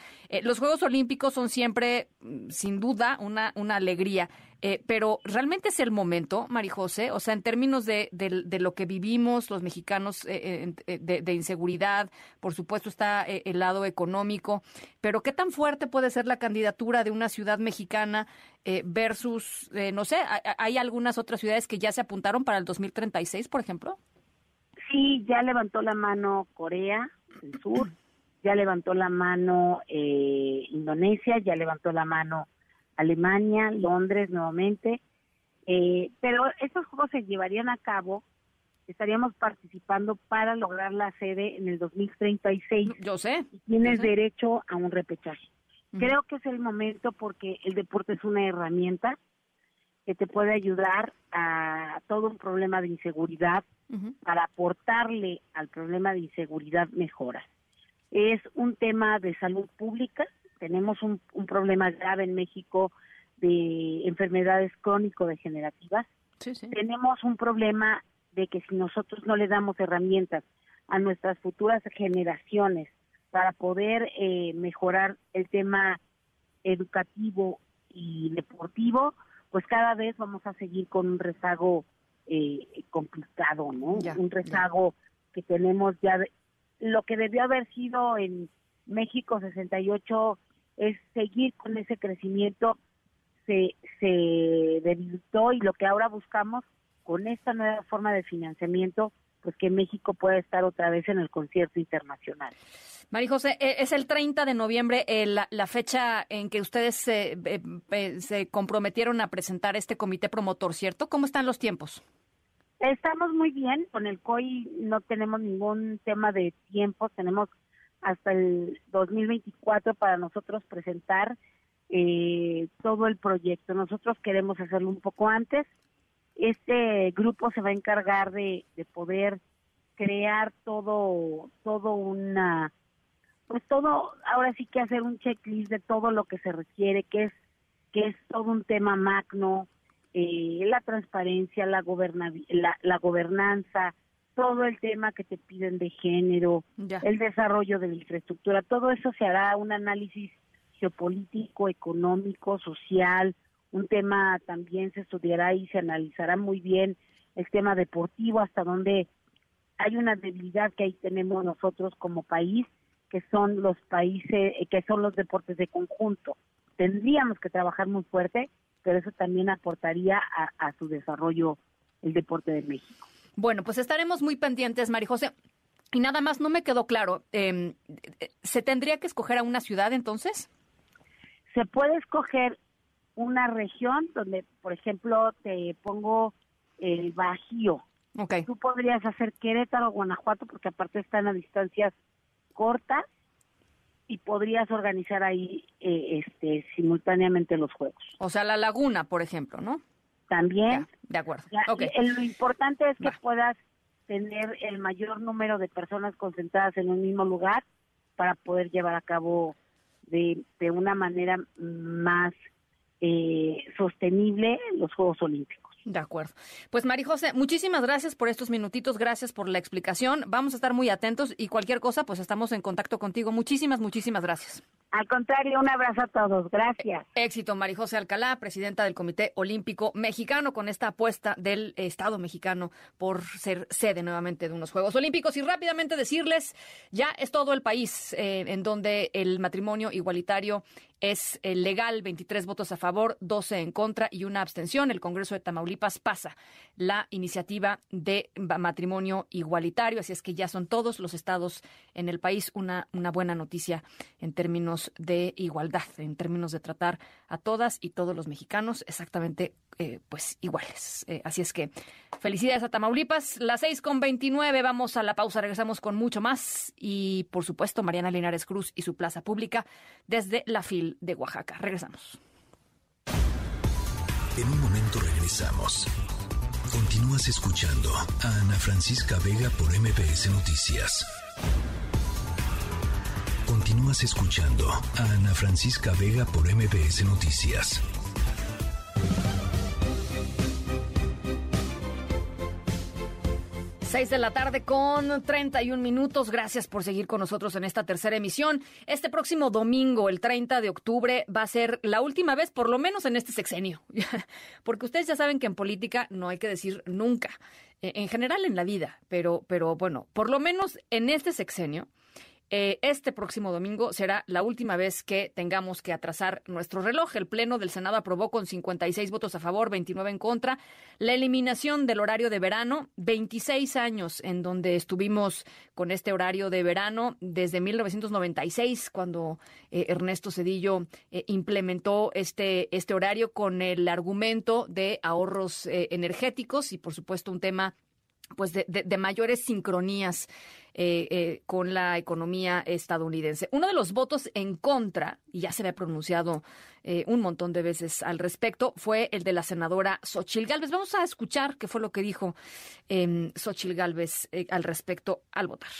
los Juegos Olímpicos son siempre, mm, sin duda, una, una alegría. Eh, pero realmente es el momento, Marijose, o sea, en términos de, de, lo que vivimos los mexicanos eh, eh, de, inseguridad, por supuesto está el lado económico, pero ¿qué tan fuerte puede ser la candidatura de una ciudad mexicana versus, no sé, hay algunas otras ciudades que ya se apuntaron para el 2036, por ejemplo? Sí, ya levantó la mano Corea del Sur, ya levantó la mano Indonesia, ya levantó la mano Alemania, Londres nuevamente. Eh, pero estos juegos se llevarían a cabo, estaríamos participando para lograr la sede en el 2036. Yo sé. Y tienes derecho a un repechaje. Creo que es el momento porque el deporte es una herramienta que te puede ayudar a todo un problema de inseguridad para aportarle al problema de inseguridad mejoras. Es un tema de salud pública, tenemos un, problema grave en México de enfermedades crónico-degenerativas. Tenemos un problema de que si nosotros no le damos herramientas a nuestras futuras generaciones para poder eh, mejorar el tema educativo y deportivo, pues cada vez vamos a seguir con un rezago eh, complicado, ¿no? un rezago que tenemos ya, lo que debió haber sido en México 68 es seguir con ese crecimiento, se, se debilitó y lo que ahora buscamos con esta nueva forma de financiamiento, pues que México pueda estar otra vez en el concierto internacional. María José, eh, es el 30 de noviembre eh, la, fecha en que ustedes se, eh, se comprometieron a presentar este comité promotor, ¿cierto? ¿Cómo están los tiempos? Estamos muy bien, con el COI no tenemos ningún tema de tiempo, tenemos hasta el 2024 para nosotros presentar eh, todo el proyecto. Nosotros queremos hacerlo un poco antes. Este grupo se va a encargar de, de poder crear todo, todo una, pues todo, ahora sí que hacer un checklist de todo lo que se requiere, que es, que es todo un tema magno, eh, la transparencia, la, la, la gobernanza, todo el tema que te piden de género, el desarrollo de la infraestructura, todo eso se hará un análisis geopolítico, económico, social, un tema también se estudiará y se analizará muy bien el tema deportivo, hasta donde hay una debilidad que ahí tenemos nosotros como país, que son los países, que son los deportes de conjunto. Tendríamos que trabajar muy fuerte, pero eso también aportaría a, su desarrollo el deporte de México. Bueno, pues estaremos muy pendientes, María José. Y nada más, no me quedó claro, em, ¿se tendría que escoger a una ciudad entonces? Se puede escoger una región donde, por ejemplo, te pongo el Bajío. Okay. Tú podrías hacer Querétaro, Guanajuato, porque aparte están a distancias cortas y podrías organizar ahí eh, este simultáneamente los juegos. O sea, la laguna, por ejemplo, ¿no? También. de acuerdo. lo importante es que puedas tener el mayor número de personas concentradas en un mismo lugar para poder llevar a cabo de, de una manera más eh, sostenible los Juegos Olímpicos. De acuerdo. Pues Mari José, muchísimas gracias por estos minutitos, gracias por la explicación. Vamos a estar muy atentos y cualquier cosa, pues estamos en contacto contigo. Muchísimas, muchísimas gracias. Al contrario, un abrazo a todos. Gracias. Éxito, Mari José Alcalá, presidenta del Comité Olímpico Mexicano, con esta apuesta del Estado mexicano por ser sede nuevamente de unos Juegos Olímpicos. Y rápidamente decirles, ya es todo el país eh, en donde el matrimonio igualitario es eh, legal, 23 votos a favor, 12 en contra y una abstención. El Congreso de Tamaulipas pasa la iniciativa de matrimonio igualitario, así es que ya son todos los estados en el país una buena noticia en términos de igualdad, en términos de tratar a todas y todos los mexicanos exactamente eh, pues iguales. Eh, así es que felicidades a Tamaulipas. Las 6 con 29, vamos a la pausa, regresamos con mucho más y por supuesto Mariana Linares Cruz y su plaza pública desde la FIL de Oaxaca. Regresamos. En un momento regresamos. Continúas escuchando a Ana Francisca Vega por MPS Noticias. Continúas escuchando a Ana Francisca Vega por MPS Noticias. 6 de la tarde con 31 minutos. Gracias por seguir con nosotros en esta tercera emisión. Este próximo domingo, el 30 de octubre, va a ser la última vez, por lo menos en este sexenio. Porque ustedes ya saben que en política no hay que decir nunca. E, en general en la vida, pero, pero bueno, por lo menos en este sexenio eh, este próximo domingo será la última vez que tengamos que atrasar nuestro reloj. El Pleno del Senado aprobó con 56 votos a favor, 29 en contra, la eliminación del horario de verano. 26 años en donde estuvimos con este horario de verano desde 1996, cuando eh, Ernesto Cedillo eh, implementó este, este horario con el argumento de ahorros energéticos y, por supuesto, un tema pues de, de, mayores sincronías eh, eh, con la economía estadounidense. Uno de los votos en contra, y ya se había pronunciado eh, un montón de veces al respecto, fue el de la senadora Xochil Gálvez. Vamos a escuchar qué fue lo que dijo eh, Xochil Gálvez al respecto al votar.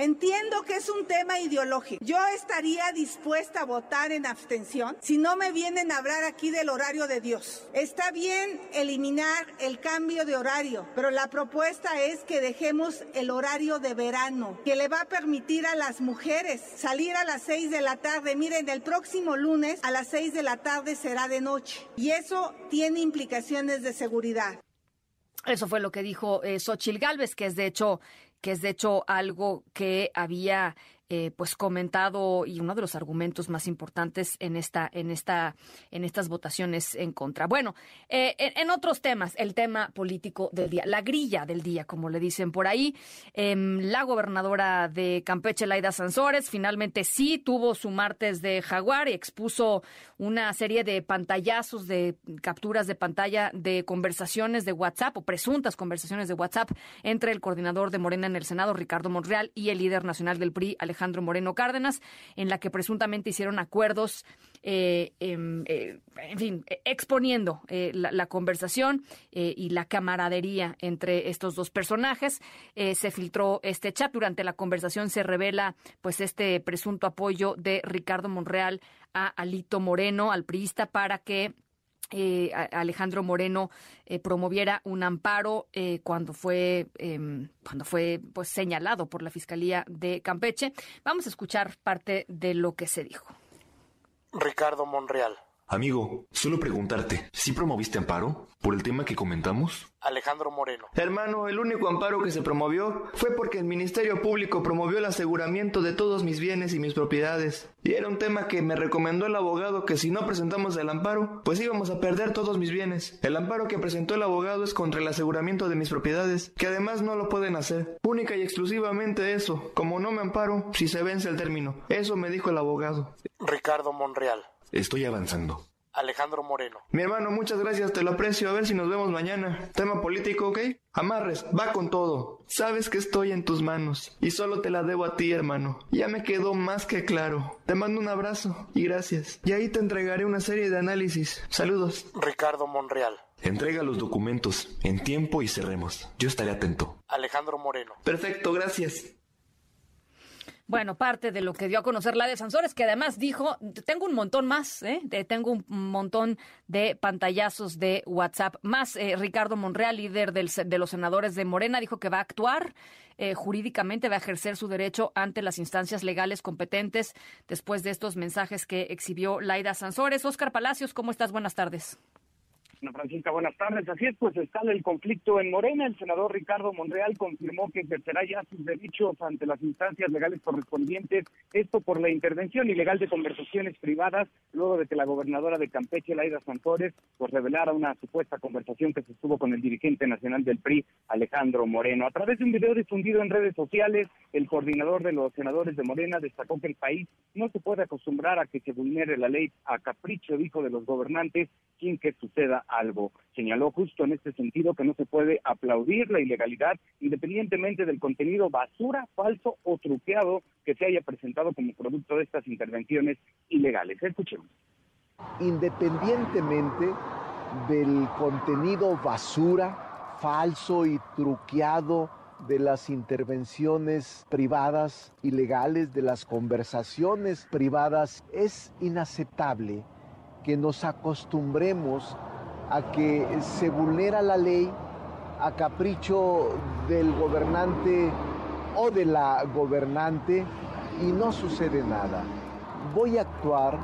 Entiendo que es un tema ideológico. Yo estaría dispuesta a votar en abstención si no me vienen a hablar aquí del horario de Dios. Está bien eliminar el cambio de horario, pero la propuesta es que dejemos el horario de verano, que le va a permitir a las mujeres salir a las seis de la tarde. Miren, el próximo lunes a las seis de la tarde será de noche y eso tiene implicaciones de seguridad. Eso fue lo que dijo eh, Xochil Gálvez, que es de hecho que es de hecho algo que había eh, pues comentado y uno de los argumentos más importantes en esta en esta en estas votaciones en contra. Bueno, eh, en, otros temas, el tema político del día, la grilla del día, como le dicen por ahí, em, la gobernadora de Campeche, Laida Sansores, finalmente sí tuvo su martes de jaguar y expuso una serie de pantallazos de capturas de pantalla de conversaciones de WhatsApp o presuntas conversaciones de WhatsApp entre el coordinador de Morena en el Senado, Ricardo Monreal, y el líder nacional del PRI, Alejandro Alejandro Moreno Cárdenas, en la que presuntamente hicieron acuerdos, eh, em, eh, en fin, exponiendo eh, la, conversación y la camaradería entre estos dos personajes. se filtró este chat. Durante la conversación se revela pues este presunto apoyo de Ricardo Monreal a Alito Moreno, al priista, para que eh, Alejandro Moreno eh, promoviera un amparo eh, cuando fue em, cuando fue pues señalado por la fiscalía de Campeche. Vamos a escuchar parte de lo que se dijo. Ricardo Monreal Amigo, solo preguntarte, ¿sí promoviste amparo por el tema que comentamos? Alejandro Moreno. Hermano, el único amparo que se promovió fue porque el Ministerio Público promovió el aseguramiento de todos mis bienes y mis propiedades. Y era un tema que me recomendó el abogado que si no presentamos el amparo, pues íbamos a perder todos mis bienes. El amparo que presentó el abogado es contra el aseguramiento de mis propiedades, que además no lo pueden hacer. Única y exclusivamente eso. Como no me amparo, si se vence el término. Eso me dijo el abogado. Ricardo Monreal. Estoy avanzando. Alejandro Moreno. Mi hermano, muchas gracias, te lo aprecio. A ver si nos vemos mañana. Tema político, ¿ok? Amarres, va con todo. Sabes que estoy en tus manos y solo te la debo a ti, hermano. Ya me quedó más que claro. Te mando un abrazo y gracias. Y ahí te entregaré una serie de análisis. Saludos. Ricardo Monreal. Entrega los documentos en tiempo y cerremos. Yo estaré atento. Alejandro Moreno. Perfecto, gracias. Bueno, parte de lo que dio a conocer la de Sansores, que además dijo, tengo un montón más, ¿eh? tengo un montón de pantallazos de WhatsApp. Más eh, Ricardo Monreal, líder del, de los senadores de Morena, dijo que va a actuar eh, jurídicamente, va a ejercer su derecho ante las instancias legales competentes después de estos mensajes que exhibió Laida Sansores. Oscar Palacios, ¿cómo estás? Buenas tardes. Ana Francisca, buenas tardes. Así es, pues está el conflicto en Morena. El senador Ricardo Monreal confirmó que ejercerá ya sus derechos ante las instancias legales correspondientes, esto por la intervención ilegal de conversaciones privadas, luego de que la gobernadora de Campeche, Laida Santores, pues revelara una supuesta conversación que se estuvo con el dirigente nacional del PRI, Alejandro Moreno. A través de un video difundido en redes sociales, el coordinador de los senadores de Morena destacó que el país no se puede acostumbrar a que se vulnere la ley a capricho, dijo, de los gobernantes, sin que suceda algo. Señaló justo en este sentido que no se puede aplaudir la ilegalidad independientemente del contenido basura, falso o truqueado que se haya presentado como producto de estas intervenciones ilegales. Escuchemos. Independientemente del contenido basura, falso y truqueado de las intervenciones privadas ilegales, de las conversaciones privadas, es inaceptable que nos acostumbremos a que se vulnera la ley a capricho del gobernante o de la gobernante y no sucede nada. Voy a actuar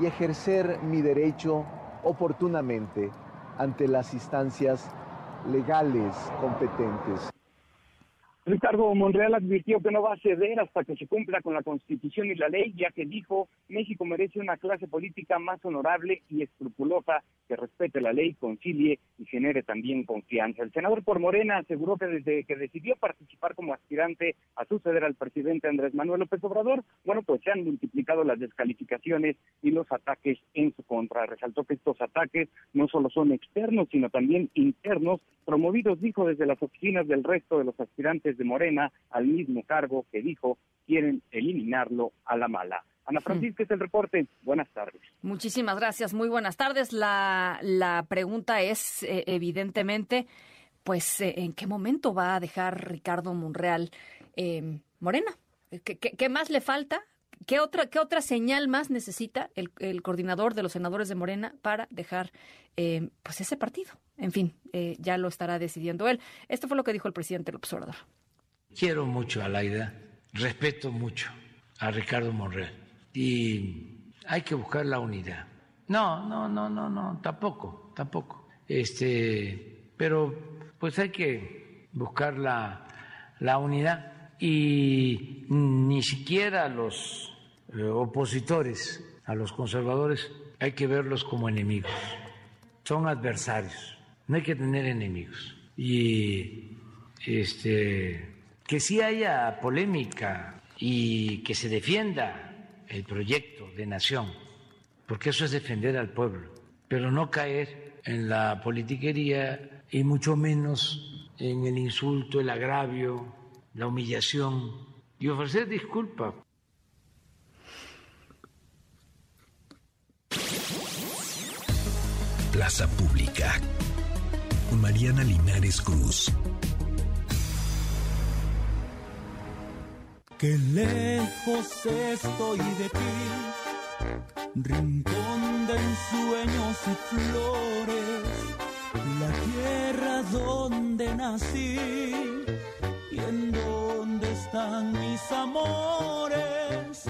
y ejercer mi derecho oportunamente ante las instancias legales competentes. Ricardo Monreal advirtió que no va a ceder hasta que se cumpla con la Constitución y la ley, ya que dijo México merece una clase política más honorable y escrupulosa que respete la ley, concilie y genere también confianza. El senador por Morena aseguró que desde que decidió participar como aspirante a suceder al presidente Andrés Manuel López Obrador, bueno, pues se han multiplicado las descalificaciones y los ataques en su contra. Resaltó que estos ataques no solo son externos, sino también internos, promovidos, dijo, desde las oficinas del resto de los aspirantes de Morena al mismo cargo que dijo quieren eliminarlo a la mala. Ana Francisca, es el reporte. Buenas tardes. Muchísimas gracias. Muy buenas tardes. La, la pregunta es, eh, evidentemente, pues, eh, ¿en qué momento va a dejar Ricardo Monreal eh, Morena? ¿Qué, ¿Qué, más le falta? ¿Qué otra, ¿Qué otra señal más necesita el, el coordinador de los senadores de Morena para dejar pues ese partido? En fin, ya lo estará decidiendo él. Esto fue lo que dijo el presidente López Obrador. Quiero mucho a Laida, respeto mucho a Ricardo Monreal y hay que buscar la unidad. No, no, no, no, no, tampoco, tampoco. Este, pero pues hay que buscar la, la unidad y ni siquiera los eh, opositores a los conservadores hay que verlos como enemigos. Son adversarios. No hay que tener enemigos. Y este que sí haya polémica y que se defienda el proyecto de nación, porque eso es defender al pueblo, pero no caer en la politiquería y mucho menos en el insulto, el agravio, la humillación y ofrecer disculpas. Plaza Pública. Mariana Linares Cruz. Qué lejos estoy de ti, rincón de ensueños y flores, la tierra donde nací y en donde están mis amores.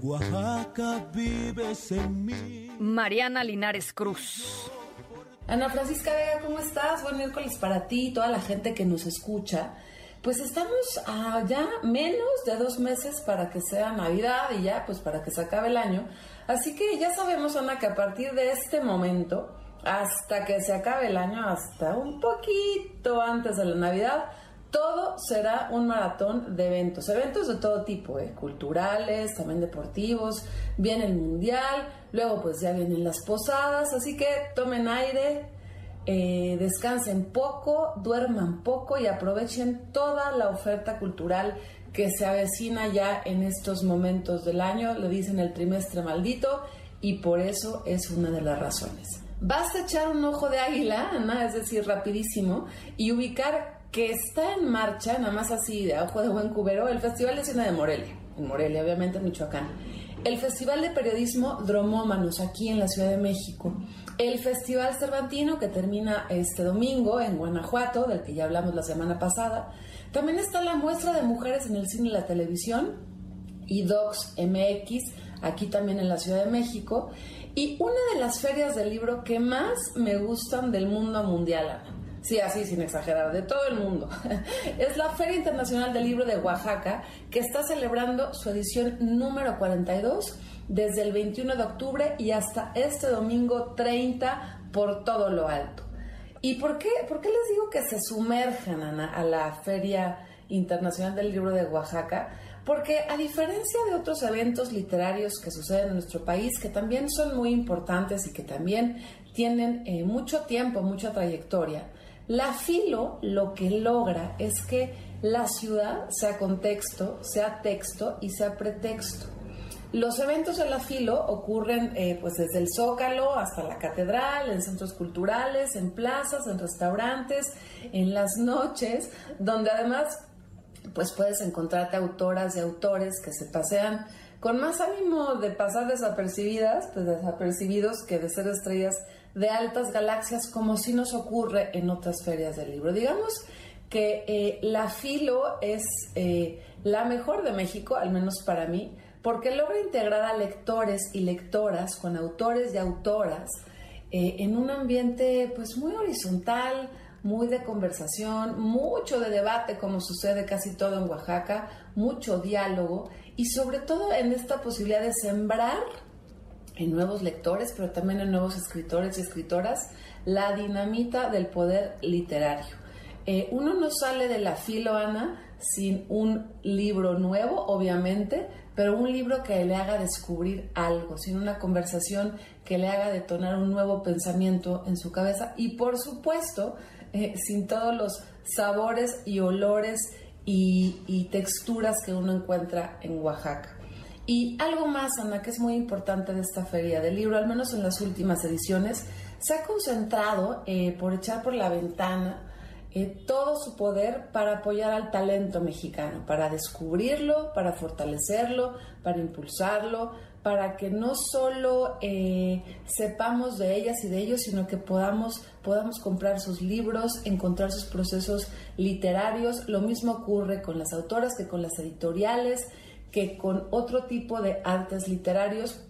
Oaxaca vives en mí. Mariana Linares Cruz. Ana Francisca Vega, ¿cómo estás? Buen miércoles para ti y toda la gente que nos escucha. Pues estamos a ya menos de dos meses para que sea Navidad y ya pues para que se acabe el año. Así que ya sabemos, Ana, que a partir de este momento, hasta que se acabe el año, hasta un poquito antes de la Navidad, todo será un maratón de eventos, eventos de todo tipo, ¿eh? culturales, también deportivos, viene el mundial, luego pues ya vienen las posadas, así que tomen aire, eh, descansen poco, duerman poco y aprovechen toda la oferta cultural que se avecina ya en estos momentos del año, le dicen el trimestre maldito y por eso es una de las razones. Basta echar un ojo de águila, es decir, rapidísimo, y ubicar que está en marcha, nada más así de ojo de buen cubero, el Festival de Cine de Morelia, en Morelia, obviamente en Michoacán. El Festival de Periodismo Dromómanos, aquí en la Ciudad de México. El Festival Cervantino, que termina este domingo en Guanajuato, del que ya hablamos la semana pasada. También está la muestra de mujeres en el cine y la televisión, IDOX MX, aquí también en la Ciudad de México. Y una de las ferias del libro que más me gustan del mundo mundial, sí, así sin exagerar, de todo el mundo. Es la Feria Internacional del Libro de Oaxaca, que está celebrando su edición número 42 desde el 21 de octubre y hasta este domingo 30 por todo lo alto. ¿Y por qué, por qué les digo que se sumerjan a la Feria Internacional del Libro de Oaxaca? Porque a diferencia de otros eventos literarios que suceden en nuestro país, que también son muy importantes y que también tienen eh, mucho tiempo, mucha trayectoria, la filo lo que logra es que la ciudad sea contexto, sea texto y sea pretexto. Los eventos de la filo ocurren eh, pues desde el Zócalo hasta la catedral, en centros culturales, en plazas, en restaurantes, en las noches, donde además pues puedes encontrarte autoras y autores que se pasean con más ánimo de pasar desapercibidas, desapercibidos que de ser estrellas de altas galaxias como si nos ocurre en otras ferias del libro. Digamos que eh, la Filo es eh, la mejor de México, al menos para mí, porque logra integrar a lectores y lectoras con autores y autoras eh, en un ambiente pues muy horizontal, muy de conversación, mucho de debate, como sucede casi todo en Oaxaca, mucho diálogo y sobre todo en esta posibilidad de sembrar en nuevos lectores, pero también en nuevos escritores y escritoras, la dinamita del poder literario. Eh, uno no sale de la filo, Ana, sin un libro nuevo, obviamente, pero un libro que le haga descubrir algo, sin una conversación que le haga detonar un nuevo pensamiento en su cabeza y, por supuesto, eh, sin todos los sabores y olores y texturas que uno encuentra en Oaxaca. Y algo más, Ana, que es muy importante de esta feria del libro, al menos en las últimas ediciones, se ha concentrado eh, por echar por la ventana eh, todo su poder para apoyar al talento mexicano, para descubrirlo, para fortalecerlo, para impulsarlo, para que no solo eh, sepamos de ellas y de ellos, sino que podamos, podamos comprar sus libros, encontrar sus procesos literarios. Lo mismo ocurre con las autoras que con las editoriales que con otro tipo de artes literarios.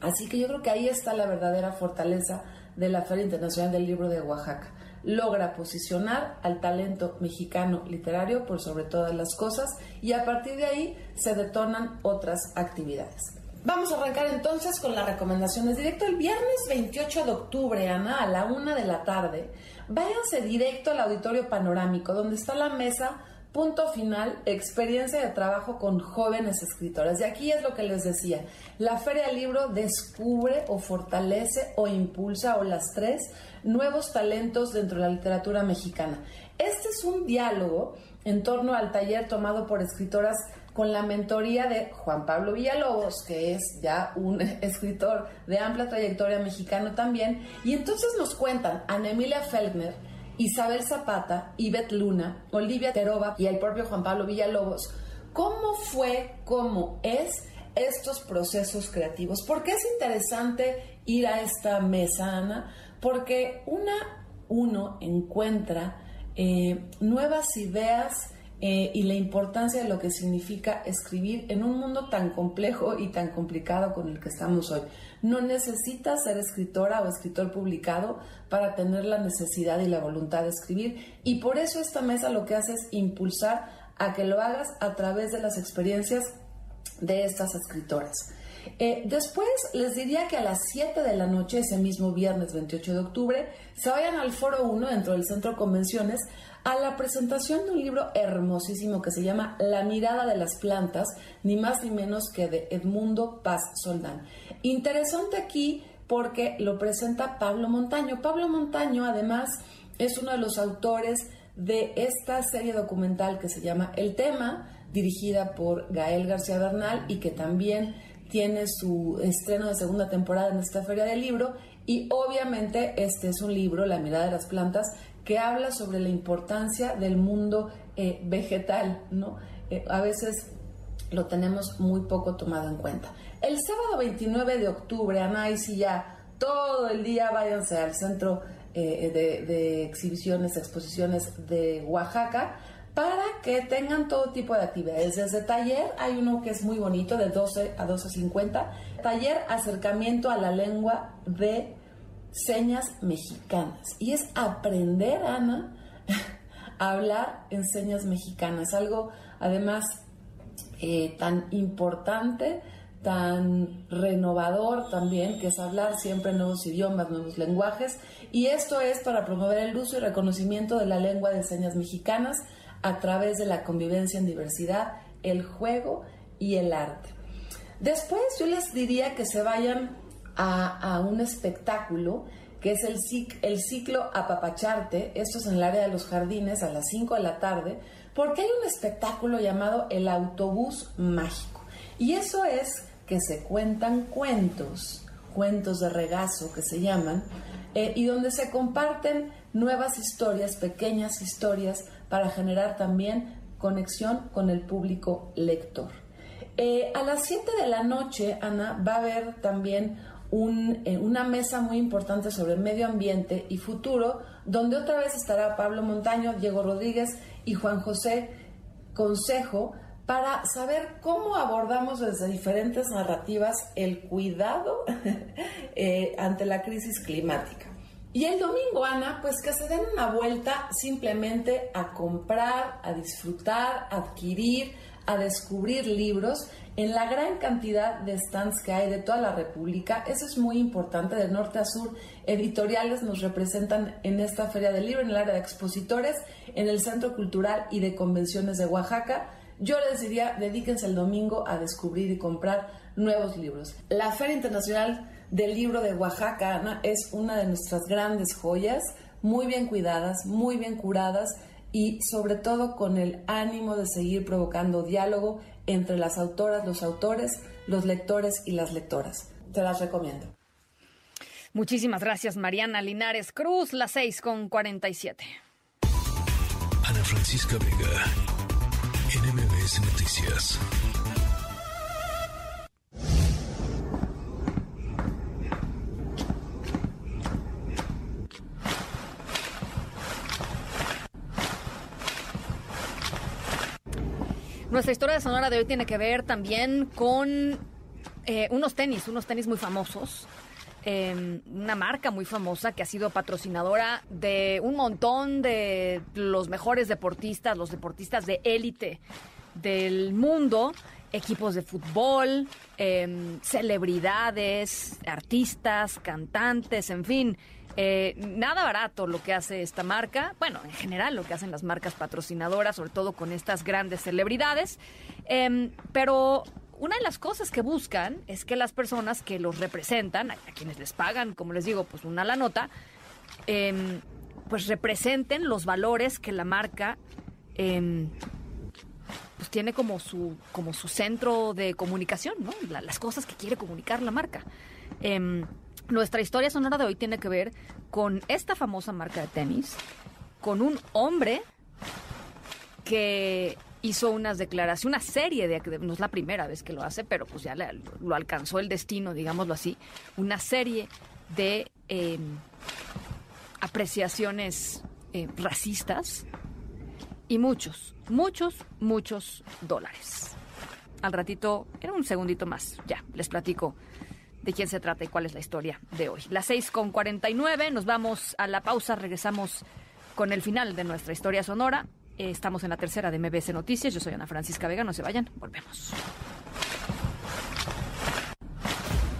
Así que yo creo que ahí está la verdadera fortaleza de la Feria Internacional del Libro de Oaxaca. Logra posicionar al talento mexicano literario por sobre todas las cosas y a partir de ahí se detonan otras actividades. Vamos a arrancar entonces con las recomendaciones. Directo el viernes 28 de octubre, Ana, a la una de la tarde, váyanse directo al auditorio panorámico, donde está la mesa Punto final, experiencia de trabajo con jóvenes escritores. Y aquí es lo que les decía, la Feria del Libro descubre o fortalece o impulsa o las tres nuevos talentos dentro de la literatura mexicana. Este es un diálogo en torno al taller tomado por escritoras con la mentoría de Juan Pablo Villalobos, que es ya un escritor de amplia trayectoria mexicano también, y entonces nos cuentan a Emilia Feldner, Isabel Zapata, Ivette Luna, Olivia Terova y el propio Juan Pablo Villalobos, ¿cómo fue, cómo es estos procesos creativos? ¿Por qué es interesante ir a esta mesa, Ana? Porque una, uno encuentra eh, nuevas ideas eh, y la importancia de lo que significa escribir en un mundo tan complejo y tan complicado con el que estamos hoy. No necesitas ser escritora o escritor publicado para tener la necesidad y la voluntad de escribir y por eso esta mesa lo que hace es impulsar a que lo hagas a través de las experiencias de estas escritoras. Eh, después les diría que a las 7 de la noche, ese mismo viernes 28 de octubre, se vayan al Foro 1 dentro del Centro Convenciones a la presentación de un libro hermosísimo que se llama La mirada de las plantas, ni más ni menos que de Edmundo Paz Soldán. Interesante aquí porque lo presenta Pablo Montaño. Pablo Montaño además es uno de los autores de esta serie documental que se llama El tema, dirigida por Gael García Bernal y que también tiene su estreno de segunda temporada en esta feria del libro y obviamente este es un libro, La mirada de las plantas, que habla sobre la importancia del mundo eh, vegetal, ¿no? Eh, a veces lo tenemos muy poco tomado en cuenta. El sábado 29 de octubre, Ana, y ya todo el día váyanse al centro eh, de, de, exhibiciones, exposiciones de Oaxaca, para que tengan todo tipo de actividades. Desde taller, hay uno que es muy bonito, de 12 a 12.50, taller acercamiento a la lengua de señas mexicanas. Y es aprender, Ana, a hablar en señas mexicanas. Algo, además, eh, tan importante, tan renovador también, que es hablar siempre nuevos idiomas, nuevos lenguajes. Y esto es para promover el uso y reconocimiento de la lengua de señas mexicanas a través de la convivencia en diversidad, el juego y el arte. Después yo les diría que se vayan a, un espectáculo que es el, el ciclo Apapacharte, esto es en el área de los jardines a las 5 de la tarde, porque hay un espectáculo llamado El Autobús Mágico. Y eso es que se cuentan cuentos, cuentos de regazo que se llaman, eh, y donde se comparten nuevas historias, pequeñas historias, para generar también conexión con el público lector. Eh, a las 7 de la noche, Ana, va a haber también eh, una mesa muy importante sobre medio ambiente y futuro, donde otra vez estará Pablo Montaño, Diego Rodríguez y Juan José Consejo para saber cómo abordamos desde diferentes narrativas el cuidado eh, ante la crisis climática. Y el domingo, Ana, pues que se den una vuelta simplemente a comprar, a disfrutar, a adquirir, a descubrir libros en la gran cantidad de stands que hay de toda la República. Eso es muy importante, de norte a sur. Editoriales nos representan en esta Feria del Libro, en el área de expositores, en el Centro Cultural y de Convenciones de Oaxaca. Yo les diría, dedíquense el domingo a descubrir y comprar nuevos libros. La Feria Internacional del Libro de Oaxaca, Ana, es una de nuestras grandes joyas, muy bien cuidadas, muy bien curadas y sobre todo con el ánimo de seguir provocando diálogo entre las autoras, los autores, los lectores y las lectoras. Te las recomiendo. Muchísimas gracias, Mariana Linares Cruz, las 6 con 47. Ana Francisca Vega, NMBS Noticias. Nuestra historia de Sonora de hoy tiene que ver también con eh, unos tenis, unos tenis muy famosos. Em, una marca muy famosa que ha sido patrocinadora de un montón de los mejores deportistas, los deportistas de élite del mundo, equipos de fútbol, em, celebridades, artistas, cantantes, en fin. Eh, nada barato lo que hace esta marca, bueno, en general lo que hacen las marcas patrocinadoras, sobre todo con estas grandes celebridades, em, pero una de las cosas que buscan es que las personas que los representan, a, quienes les pagan, como les digo, pues una la nota, em, pues representen los valores que la marca em, pues tiene como su, como su centro de comunicación, ¿no? las cosas que quiere comunicar la marca. Nuestra historia sonora de hoy tiene que ver con esta famosa marca de tenis, con un hombre que hizo unas declaraciones, una serie de, no es la primera vez que lo hace, pero pues ya lo alcanzó el destino, digámoslo así, una serie de em, apreciaciones eh, racistas y muchos, muchos, muchos dólares. Al ratito, en un segundito más, ya les platico de quién se trata y cuál es la historia de hoy. Las 6 con 49, nos vamos a la pausa, regresamos con el final de nuestra historia sonora. Eh, estamos en la tercera de MBS Noticias. Yo soy Ana Francisca Vega. No se vayan. Volvemos.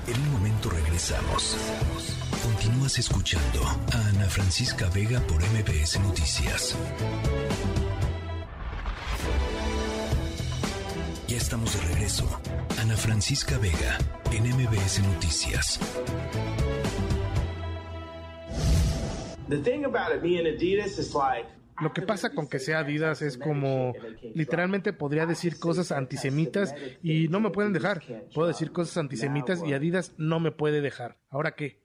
En un momento regresamos. Continúas escuchando a Ana Francisca Vega por MBS Noticias. Ya estamos de regreso. Ana Francisca Vega en MBS Noticias. Lo que pasa con que sea Adidas es como literalmente podría decir cosas antisemitas y no me pueden dejar. Puedo decir cosas antisemitas y Adidas no me puede dejar. ¿Ahora qué?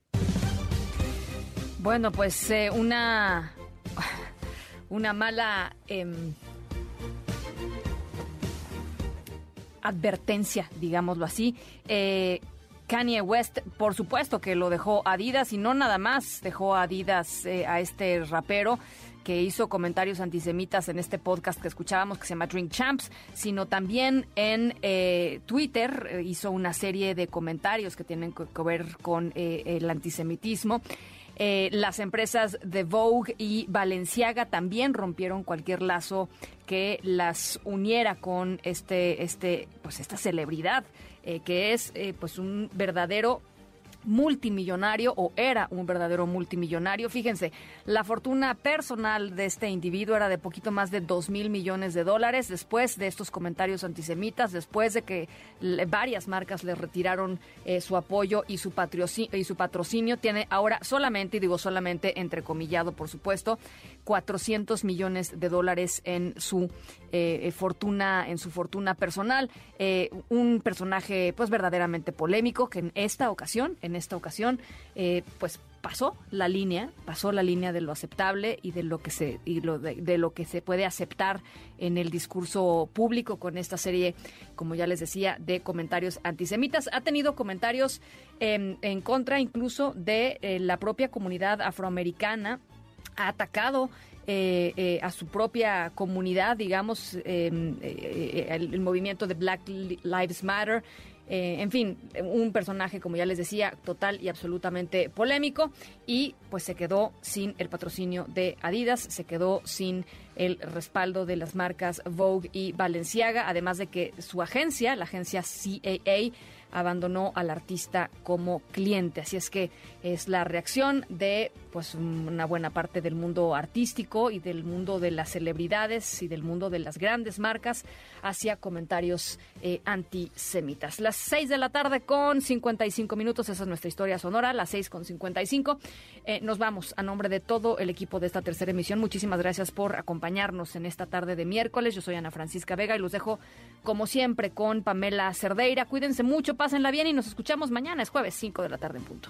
Bueno, pues eh, una una mala em, advertencia, digámoslo así. Eh, Kanye West, por supuesto que lo dejó Adidas y no nada más dejó Adidas eh, a este rapero que hizo comentarios antisemitas en este podcast que escuchábamos que se llama Drink Champs, sino también en eh, Twitter eh, hizo una serie de comentarios que tienen que, ver con el antisemitismo. Las empresas de Vogue y Balenciaga también rompieron cualquier lazo que las uniera con este, este, pues esta celebridad que es pues un verdadero multimillonario o era un verdadero multimillonario. Fíjense, la fortuna personal de este individuo era de poquito más de 2 mil millones de dólares después de estos comentarios antisemitas, después de que varias marcas le retiraron eh, su apoyo y su, patrocinio. Tiene ahora solamente, y digo solamente entrecomillado, por supuesto, 400 millones de dólares en su eh, eh, fortuna, en su fortuna personal. un personaje, pues, verdaderamente polémico que en esta ocasión, en esta ocasión, eh, pues pasó la línea, pasó la línea de lo aceptable y de lo que se y lo de, lo que se puede aceptar en el discurso público con esta serie, como ya les decía, de comentarios antisemitas. Ha tenido comentarios en contra incluso de eh, la propia comunidad afroamericana. Ha atacado eh, a su propia comunidad, digamos, el, el, movimiento de Black Lives Matter. Eh, en fin, un personaje, como ya les decía, total y absolutamente polémico y pues se quedó sin el patrocinio de Adidas, se quedó sin el respaldo de las marcas Vogue y Balenciaga, además de que su agencia, la agencia CAA, abandonó al artista como cliente. Así es que es la reacción de pues una buena parte del mundo artístico y del mundo de las celebridades y del mundo de las grandes marcas hacia comentarios eh, antisemitas. Las 6 de la tarde con 55 minutos, esa es nuestra historia sonora, las 6 con 55. Eh, nos vamos a nombre de todo el equipo de esta tercera emisión. Muchísimas gracias por acompañarnos en esta tarde de miércoles. Yo soy Ana Francisca Vega y los dejo como siempre con Pamela Cerdeira. Cuídense mucho, pásenla bien y nos escuchamos mañana, es jueves 5 de la tarde en punto.